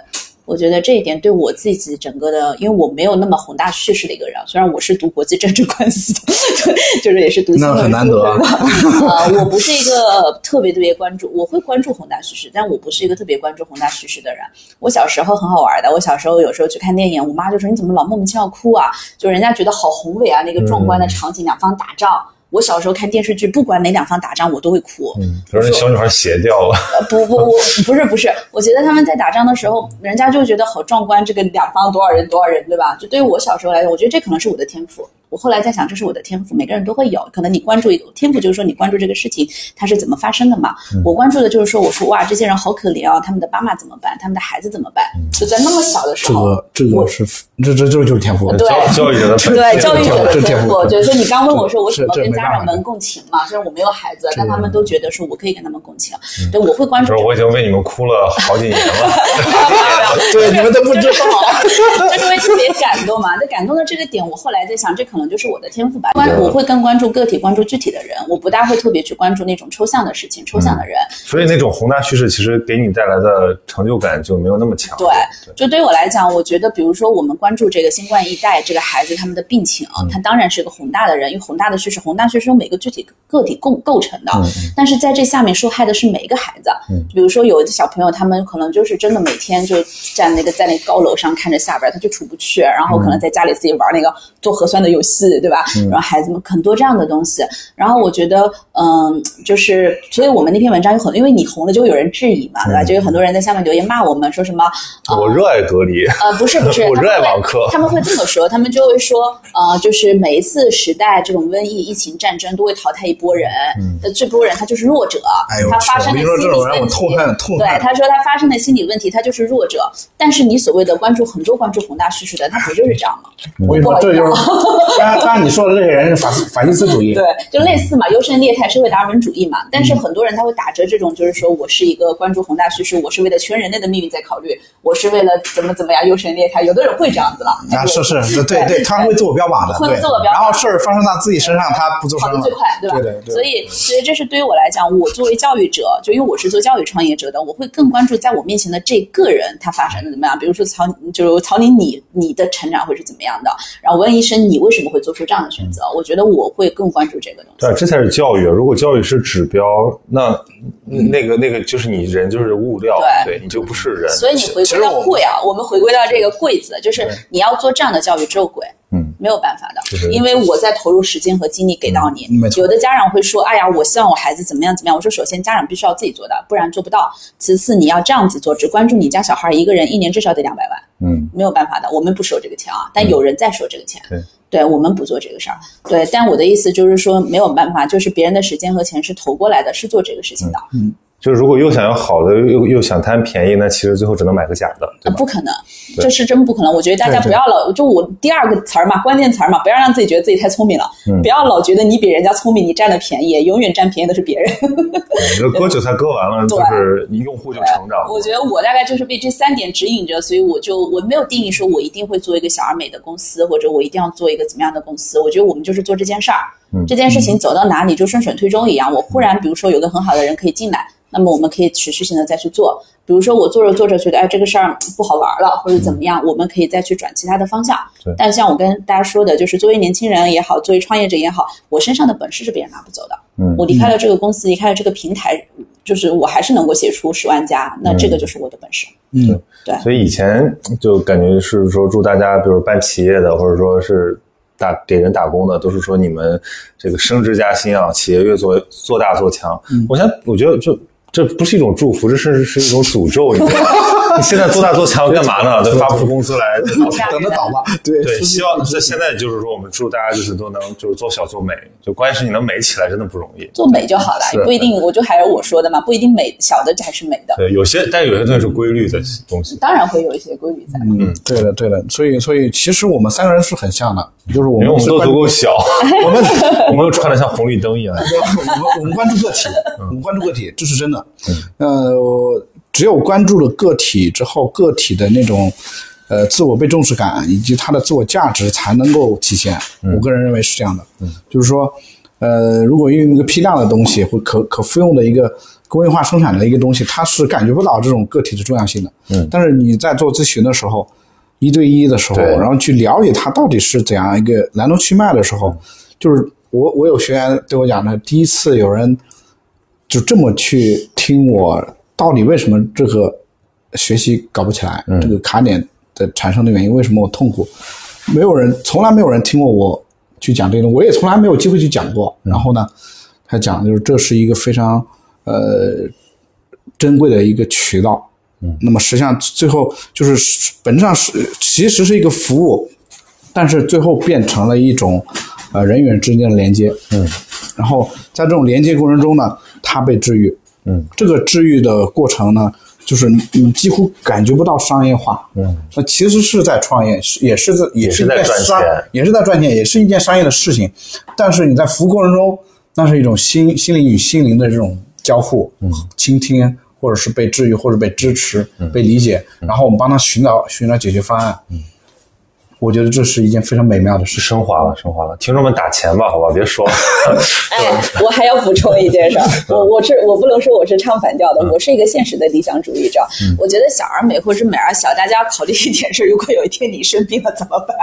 我觉得这一点对我自己整个的，因为我没有那么宏大叙事的一个人，虽然我是读国际政治关系的，对，就是也是读新闻那很难得啊出身的 呃，我不是一个特别特别关注，我会关注宏大叙事，但我不是一个特别关注宏大叙事的人。我小时候很好玩的，我小时候有时候去看电影，我妈就说你怎么老莫名其妙哭啊？就人家觉得好宏伟啊，那个壮观的场景，两方打仗。我小时候看电视剧，不管哪两方打仗，我都会哭。嗯，比如说那小女孩鞋掉了，呃，不不不，不是不是，我觉得他们在打仗的时候，人家就觉得好壮观，这个两方多少人多少人，对吧？就对于我小时候来讲，我觉得这可能是我的天赋，我后来在想，这是我的天赋，每个人都会有。可能你关注一个天赋，就是说你关注这个事情它是怎么发生的嘛。嗯我关注的就是说，我说哇，这些人好可怜啊，他们的爸妈怎么办？他们的孩子怎么办？嗯就在那么小的时候，这个这个是这这这就是天赋。对教教育者的本对教育者的天赋赋，就是说你刚问我说我怎么跟家长们共情嘛？虽然我没有孩子，但他们都觉得说我可以跟他们共情。嗯对，我会关注不是，我已经为你们哭了好几年了。对，你们都不知道。就 因为特别感动嘛，在感动的这个点，我后来在想，这可能就是我的天赋吧。关我会更关注个体，关注具体的人，我不大会特别去关注那种抽象的事情、抽象的人。所以那种宏大叙事其实给你带来的成就感就没有那么强。对，就对于我来讲，我觉得，比如说我们关注这个新冠一代这个孩子他们的病情啊，他当然是个宏大的人，因为宏大的叙事，宏大叙事由每个具体个体构构成的。但是在这下面受害的是每一个孩子。比如说有的小朋友，他们可能就是真的每天就站那个在那高楼上看着下边，他就出不去，然后可能在家里自己玩那个做核酸的游戏，对吧？然后孩子们很多这样的东西。然后我觉得，嗯，就是，所以我们那篇文章有很多，因为你红了，就会有人质疑嘛，对吧？就有很多人在下面留言骂我们，说什么，呃我热爱隔离，呃，不是不是，我热爱网课他们会这么说，他们就会说，呃，就是每一次时代这种瘟疫、疫情、战争都会淘汰一波人，那、这波人他就是弱者，他发生的心理这种人我问题，痛恨痛恨对，他说他发生的心理问题，他就是弱者。但是你所谓的关注很多关注宏大叙事的，他不就是这样吗？我跟你说，这就是当然，当然你说的这些人是法法西斯主义。对，就类似嘛，优胜劣汰、社会达尔文主义嘛。但是很多人他会打着这种，就是说我是一个关注宏大叙事，我是为了全人类的命运在考虑，我是为了怎么怎么样优胜劣汰。有的人会这样子了，啊，是是，对对，他会自我标榜的，会。自我标榜然后事儿发生到自己身上，他不做声了跑得最。快，对吧？对对对所以，所以这是对于我来讲，我作为教育者，就因为我是做教育创业者的，我会更关注在我面前的这个人他发生的怎么样。比如说曹，就是曹宁，你你的成长会是怎么样的？然后问医生，你为什么会做出这样的选择？我觉得我会更关注这个东西。对，这才是教育。如果教育是指标，那那个那个就是你人就是物料，对对你就不是人。所以你回归到贵啊，我们回归到这个贵字，就是你要做这样的教育只有贵。嗯，没有办法的，就是因为我在投入时间和精力给到你。有的家长会说：“哎呀，我希望我孩子怎么样怎么样。”我说：“首先，家长必须要自己做的，不然做不到。其次，你要这样子做，只关注你家小孩一个人，一年至少得两百万，嗯，没有办法的。我们不收这个钱啊，但有人在收这个钱。对对我们不做这个事儿。对，但我的意思就是说，没有办法，就是别人的时间和钱是投过来的，是做这个事情的。嗯就是如果又想要好的，又又想贪便宜，那其实最后只能买个假的，对呃，吧？不可能，这是真不可能。我觉得大家不要老，就我第二个词儿嘛，关键词儿嘛，不要让自己觉得自己太聪明了，嗯不要老觉得你比人家聪明，你占了便宜，永远占便宜的是别人。你这割韭菜割完了，就是你用户就成长了。我觉得我大概就是被这三点指引着，所以我就我没有定义说我一定会做一个小而美的公司，或者我一定要做一个怎么样的公司。我觉得我们就是做这件事儿，嗯这件事情走到哪里就顺水推舟一样。我忽然比如说有个很好的人可以进来，那么我们可以持续性的再去做。比如说我做着做着觉得哎这个事儿不好玩了，或者怎么样，我们可以再去转其他的方向。但像我跟大家说的，就是作为年轻人也好，作为创业者也好，我身上的本事是别人拿不走的。嗯我离开了这个公司，离开了这个平台，就是我还是能够写出十万加，那这个就是我的本事。嗯，对所以以前就感觉是说祝大家，比如办企业的，或者说是打给人打工的，都是说你们这个升职加薪啊，企业越做做大做强。我想，我觉得就。这不是一种祝福，这甚至是一种诅咒。你知道吗你现在做大做强干嘛呢？都发不出工资来，等着倒吧。对对，希望在现在就是说，我们祝大家就是都能就是做小做美，就关键是你能美起来，真的不容易。做美就好了，不一定。我就还是我说的嘛，不一定美小的才是美的，对，有些但有些东西是规律的东西。当然会有一些规律在。嗯，对的对的。所以所以其实我们三个人是很像的，就是我们我们都足够小，我们我们又穿的像红绿灯一样。我们我们关注个体，我们关注个体，这是真的。呃，只有关注了个体之后，个体的那种呃自我被重视感以及他的自我价值才能够体现。我个人认为是这样的，就是说，呃，如果用一个批量的东西或可可复用的一个工业化生产的一个东西，它是感觉不到这种个体的重要性的。嗯。但是你在做咨询的时候，一对。一的时候，然后去了解他到底是怎样一个来龙去脉的时候，就是我我有学员对我讲的，第一次有人就这么去听我到底为什么这个学习搞不起来，这个卡点的产生的原因，为什么我痛苦，没有人从来没有人听过我去讲这个，我也从来没有机会去讲过。然后呢，他讲就是这是一个非常呃珍贵的一个渠道。那么实际上最后就是本质上是其实是一个服务，但是最后变成了一种呃人与人之间的连接。嗯，然后在这种连接过程中呢，他被治愈。嗯，这个治愈的过程呢，就是你你几乎感觉不到商业化。嗯，那其实是在创业，是也是在也是在赚商钱。也是在赚钱，也是一件商业的事情。但是你在服务过程中，那是一种心心灵与心灵的这种交互、倾听，或者是被治愈，或者被支持、被理解，然后我们帮他寻找寻找解决方案。我觉得这是一件非常美妙的事。升华了，升华了。听众们打钱吧，好吧，别说了。哎，我还要补充一件事儿，我我是我不能说我是唱反调的，我是一个现实的理想主义者。我觉得小而美或者是美而小，大家要考虑一点是，如果有一天你生病了怎么办？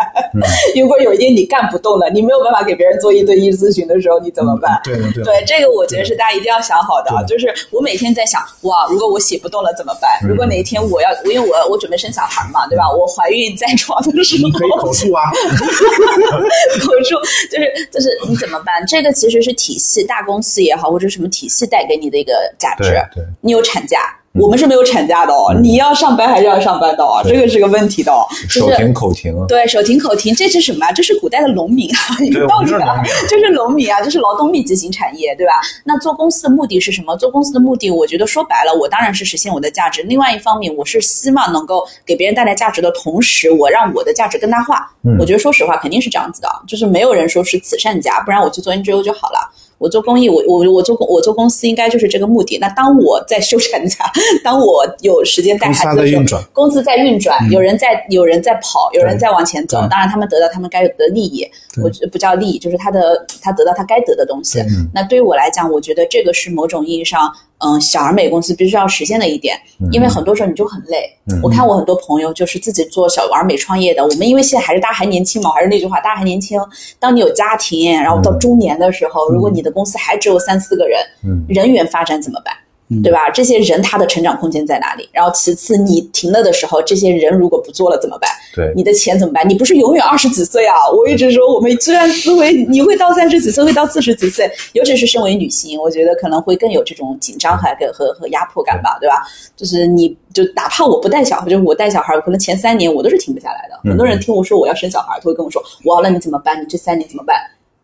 如果有一天你干不动了，你没有办法给别人做一对一咨询的时候，你怎么办？对的对对，这个我觉得是大家一定要想好的啊。就是我每天在想，哇，如果我写不动了怎么办？如果哪一天我要，因为我我准备生小孩嘛，对吧？我怀孕在床的时候，你可以口述啊，口述就是就是你怎么办？这个其实是体系，大公司也好，或者什么体系带给你的一个价值。对你有产假，我们是没有产假的哦。你要上班还是要上班的哦？这个是个问题的哦。就手是停口停。对，手停口停，这是什么啊？这是古代的农民啊，你对道理啊我们就是农民，这是农民啊，这是劳动密集型产业，对吧？那做公司的目的是什么？做公司的目的，我觉得说白了，我当然是实现我的价值。另外一方面，我是希望能够给别人带来价值的同时，我让我的价值更大化。嗯我觉得说实话，肯定是这样子的，就是没有人说是慈善家，不然我去做 NGO 就好了。我做公益，我我我做公我做公司应该就是这个目的。那当我在休产假，当我有时间带孩子的时候公司在运转，有人在有人在跑，有人在往前走。当然，他们得到他们该有的利益，我觉得不叫利益，就是他的他得到他该得的东西。那对于我来讲，我觉得这个是某种意义上，嗯，小而美公司必须要实现的一点。因为很多时候你就很累。我看我很多朋友就是自己做小而美创业的，我们因为现在还是大家还年轻嘛，还是那句话，大家还年轻。当你有家庭，然后到中年的时候，如果你的公司还只有三四个人，人员发展怎么办？对吧？这些人他的成长空间在哪里？然后其次，你停了的时候，这些人如果不做了怎么办？对你的钱怎么办？你不是永远二十几岁啊！我一直说，我们居然思维你会到三十几岁，会到四十几岁，尤其是身为女性，我觉得可能会更有这种紧张和和和压迫感吧，对吧？就是你就哪怕我不带小孩，就是我带小孩，可能前三年我都是停不下来的。很多人听我说我要生小孩，都会跟我说，哇，那你怎么办？你这三年怎么办？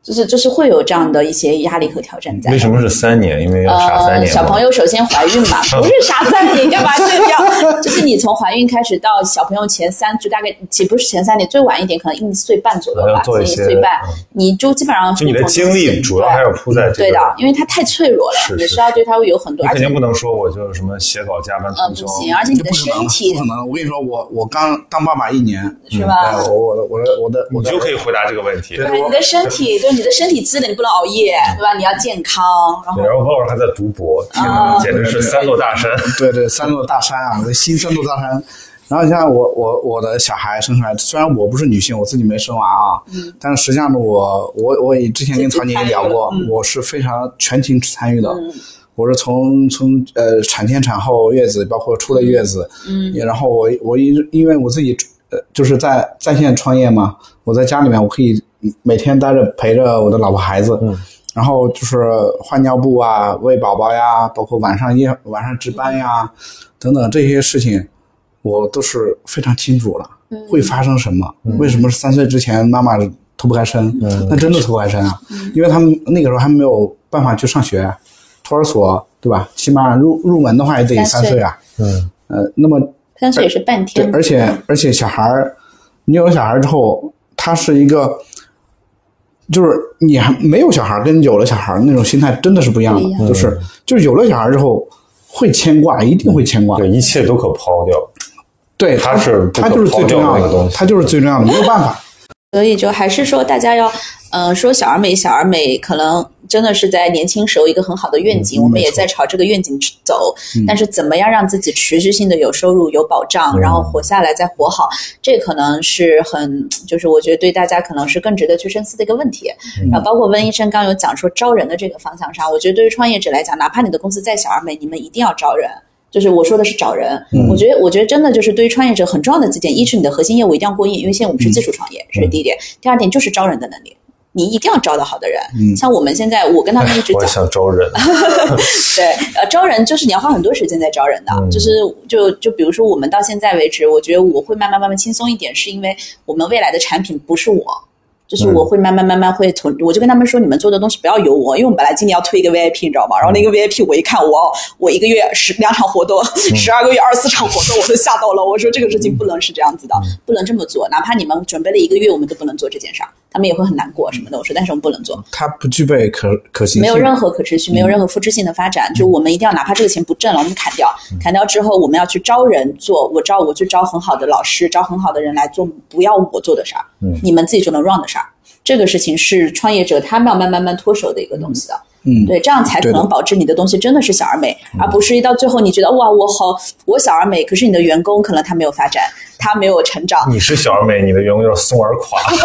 就是就是会有这样的一些压力和挑战在。为什么是三年？因为要傻三呃，年吗。小朋友首先怀孕嘛，不是傻三年，干嘛这样？就是你从怀孕开始到小朋友前三，就大概岂不是前三年，最晚一点可能一岁半左右吧，一一岁半嗯，你就基本上就你的精力主要还是扑在这个。对的，因为他太脆弱了，是是你需要对他会有很多，你肯而且定不能说我就是什么写稿加班通宵。呃不行，而且你的身体不可能。我跟你说，我我刚当爸爸一年，是吧哎？我我的我的我的我你就可以回答这个问题。对对你的身体，对你的身体机能，你不能熬夜，对吧？你要健康，然后对然后鲍尔还在读博，天哪，啊简直是三座大山。对对，三座大山啊，这新三座大山。然后你像我我我的小孩生出来，虽然我不是女性，我自己没生娃啊，嗯但是实际上呢，我我我也之前跟曹姐也聊过，嗯我是非常全情参与的。我是从从呃产前产后月子，包括出了月子，嗯，然后我我因因为我自己呃就是在在线创业嘛，我在家里面我可以每天待着陪着我的老婆孩子，嗯，然后就是换尿布啊、喂宝宝呀，包括晚上夜晚上值班呀等等这些事情，我都是非常清楚了，会发生什么，为什么是三岁之前妈妈脱不开身？那真的脱不开身啊，因为他们那个时候还没有办法去上学，托儿所对吧？起码入入门的话也得三岁啊，嗯，呃，那么三岁也是半对，天，而且而且小孩儿，你有了小孩儿之后，他是一个，就是你还没有小孩儿跟有了小孩儿那种心态真的是不一样的，就是就是有了小孩儿之后会牵挂，一定会牵挂，对，一切都可抛掉。对，他是他就是最重要的东西他就是最重要的，没有办法。所以就还是说，大家要，嗯、说小而美，小而美，可能真的是在年轻时候一个很好的愿景，我们也在朝这个愿景去走。但是怎么样让自己持续性的有收入、有保障，然后活下来再活好，这可能是很，就是我觉得对大家可能是更值得去深思的一个问题。然后包括温医生刚有讲说招人的这个方向上，我觉得对于创业者来讲，哪怕你的公司再小而美，你们一定要招人。就是我说的是找人，我觉得我觉得真的就是对于创业者很重要的几点，一是你的核心业务一定要过硬，因为现在我们是技术创业，这是第一点；第二点就是招人的能力。你一定要招到好的人。像我们现在，我跟他们一直讲，想招人，对，呃，招人就是你要花很多时间在招人的，嗯就是就就比如说我们到现在为止，我觉得我会慢慢慢慢轻松一点，是因为我们未来的产品不是我。就是嗯我会慢慢慢慢会从，我就跟他们说，你们做的东西不要有我，因为我们本来今年要推一个 VIP，你知道吗？然后那个嗯 VIP 我一看，我我一个月十两场活动，十二个月二十四场活动，我都吓到了。我说这个事情不能是这样子的，嗯不能这么做。哪怕你们准备了一个月，我们都不能做这件事儿，他们也会很难过什么的。我说，但是我们不能做。它不具备可可行性，没有任何可持续，没有任何复制性的发展。就我们一定要，哪怕这个钱不挣了，我们砍掉，砍掉之后，我们要去招人做。我招我去招很好的老师，招很好的人来做，不要我做的事儿，你们自己就能 run 的事儿。这个事情是创业者他们要慢慢慢脱手的一个东西的。嗯对，这样才可能保证你的东西真的是小而美，而不是一到最后你觉得哇，我好，我小而美，可是你的员工可能他没有发展，他没有成长，你是小而美，你的员工就是松而垮。对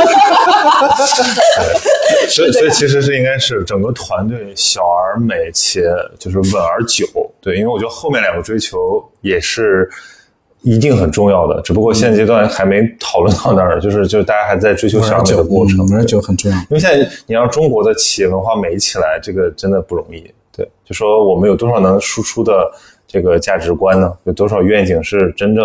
所以，所以其实是应该是整个团队小而美且就是稳而久。对，因为我觉得后面两个追求也是一定很重要的，只不过现阶段还没讨论到那儿，就是就是大家还在追求小而美稳而久，的过程。嗯稳而对久很重要。因为现在你让中国的企业文化美起来，这个真的不容易。对，就说我们有多少能输出的这个价值观呢？有多少愿景是真的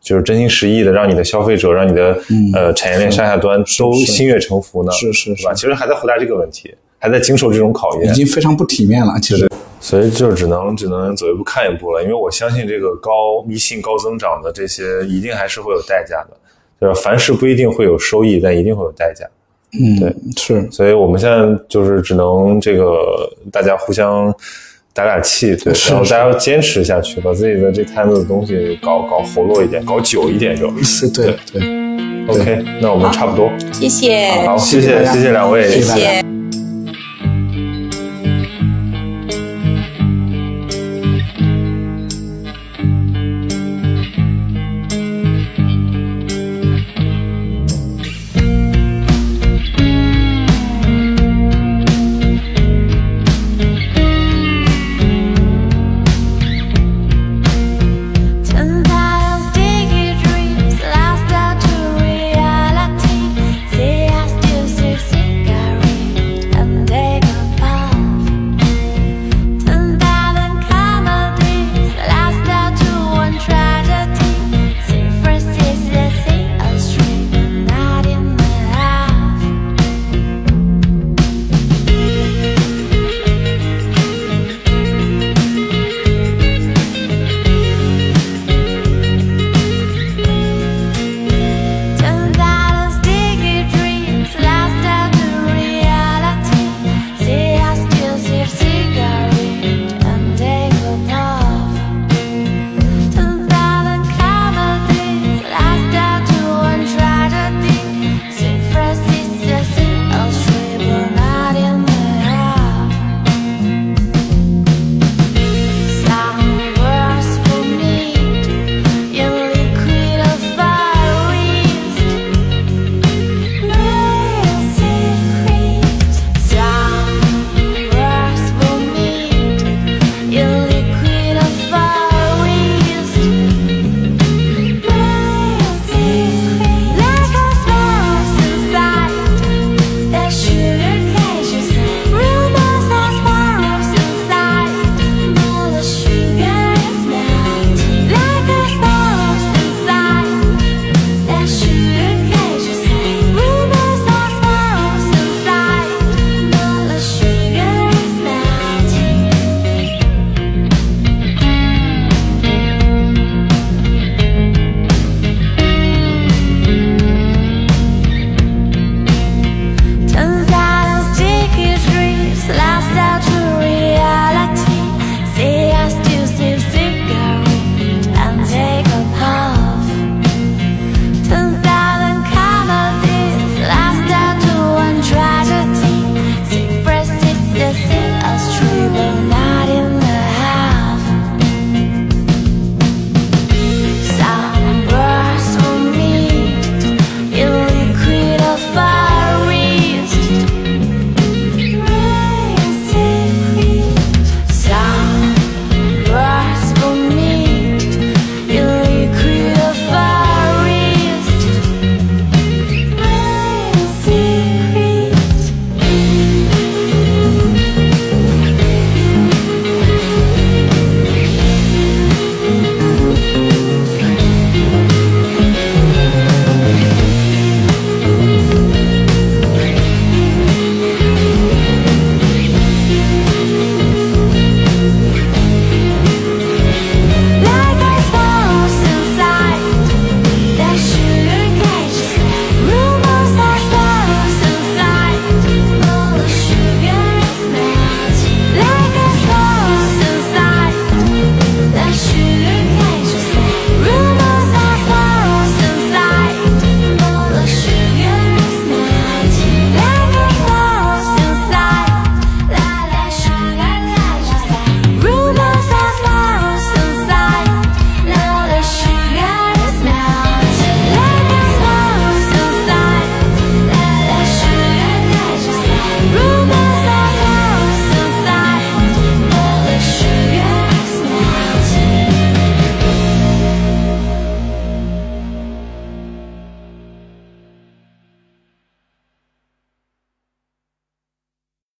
就是真心实意的让你的消费者、让你的、呃产业链上下端都心悦诚服呢？是是是吧？其实还在回答这个问题，还在经受这种考验已。经非常不体面了，其实。所以就只能只能走一步看一步了，因为我相信这个高迷信、高增长的这些，一定还是会有代价的。就是凡事不一定会有收益，但一定会有代价。嗯，对，是所以我们现在就是只能这个大家互相打打气，对，然后大家要坚持下去，把自己的这摊子的东西搞搞活络一点，搞久一点就。是，对对。OK，那我们差不多。谢谢，好，谢谢谢谢两位，谢谢谢谢。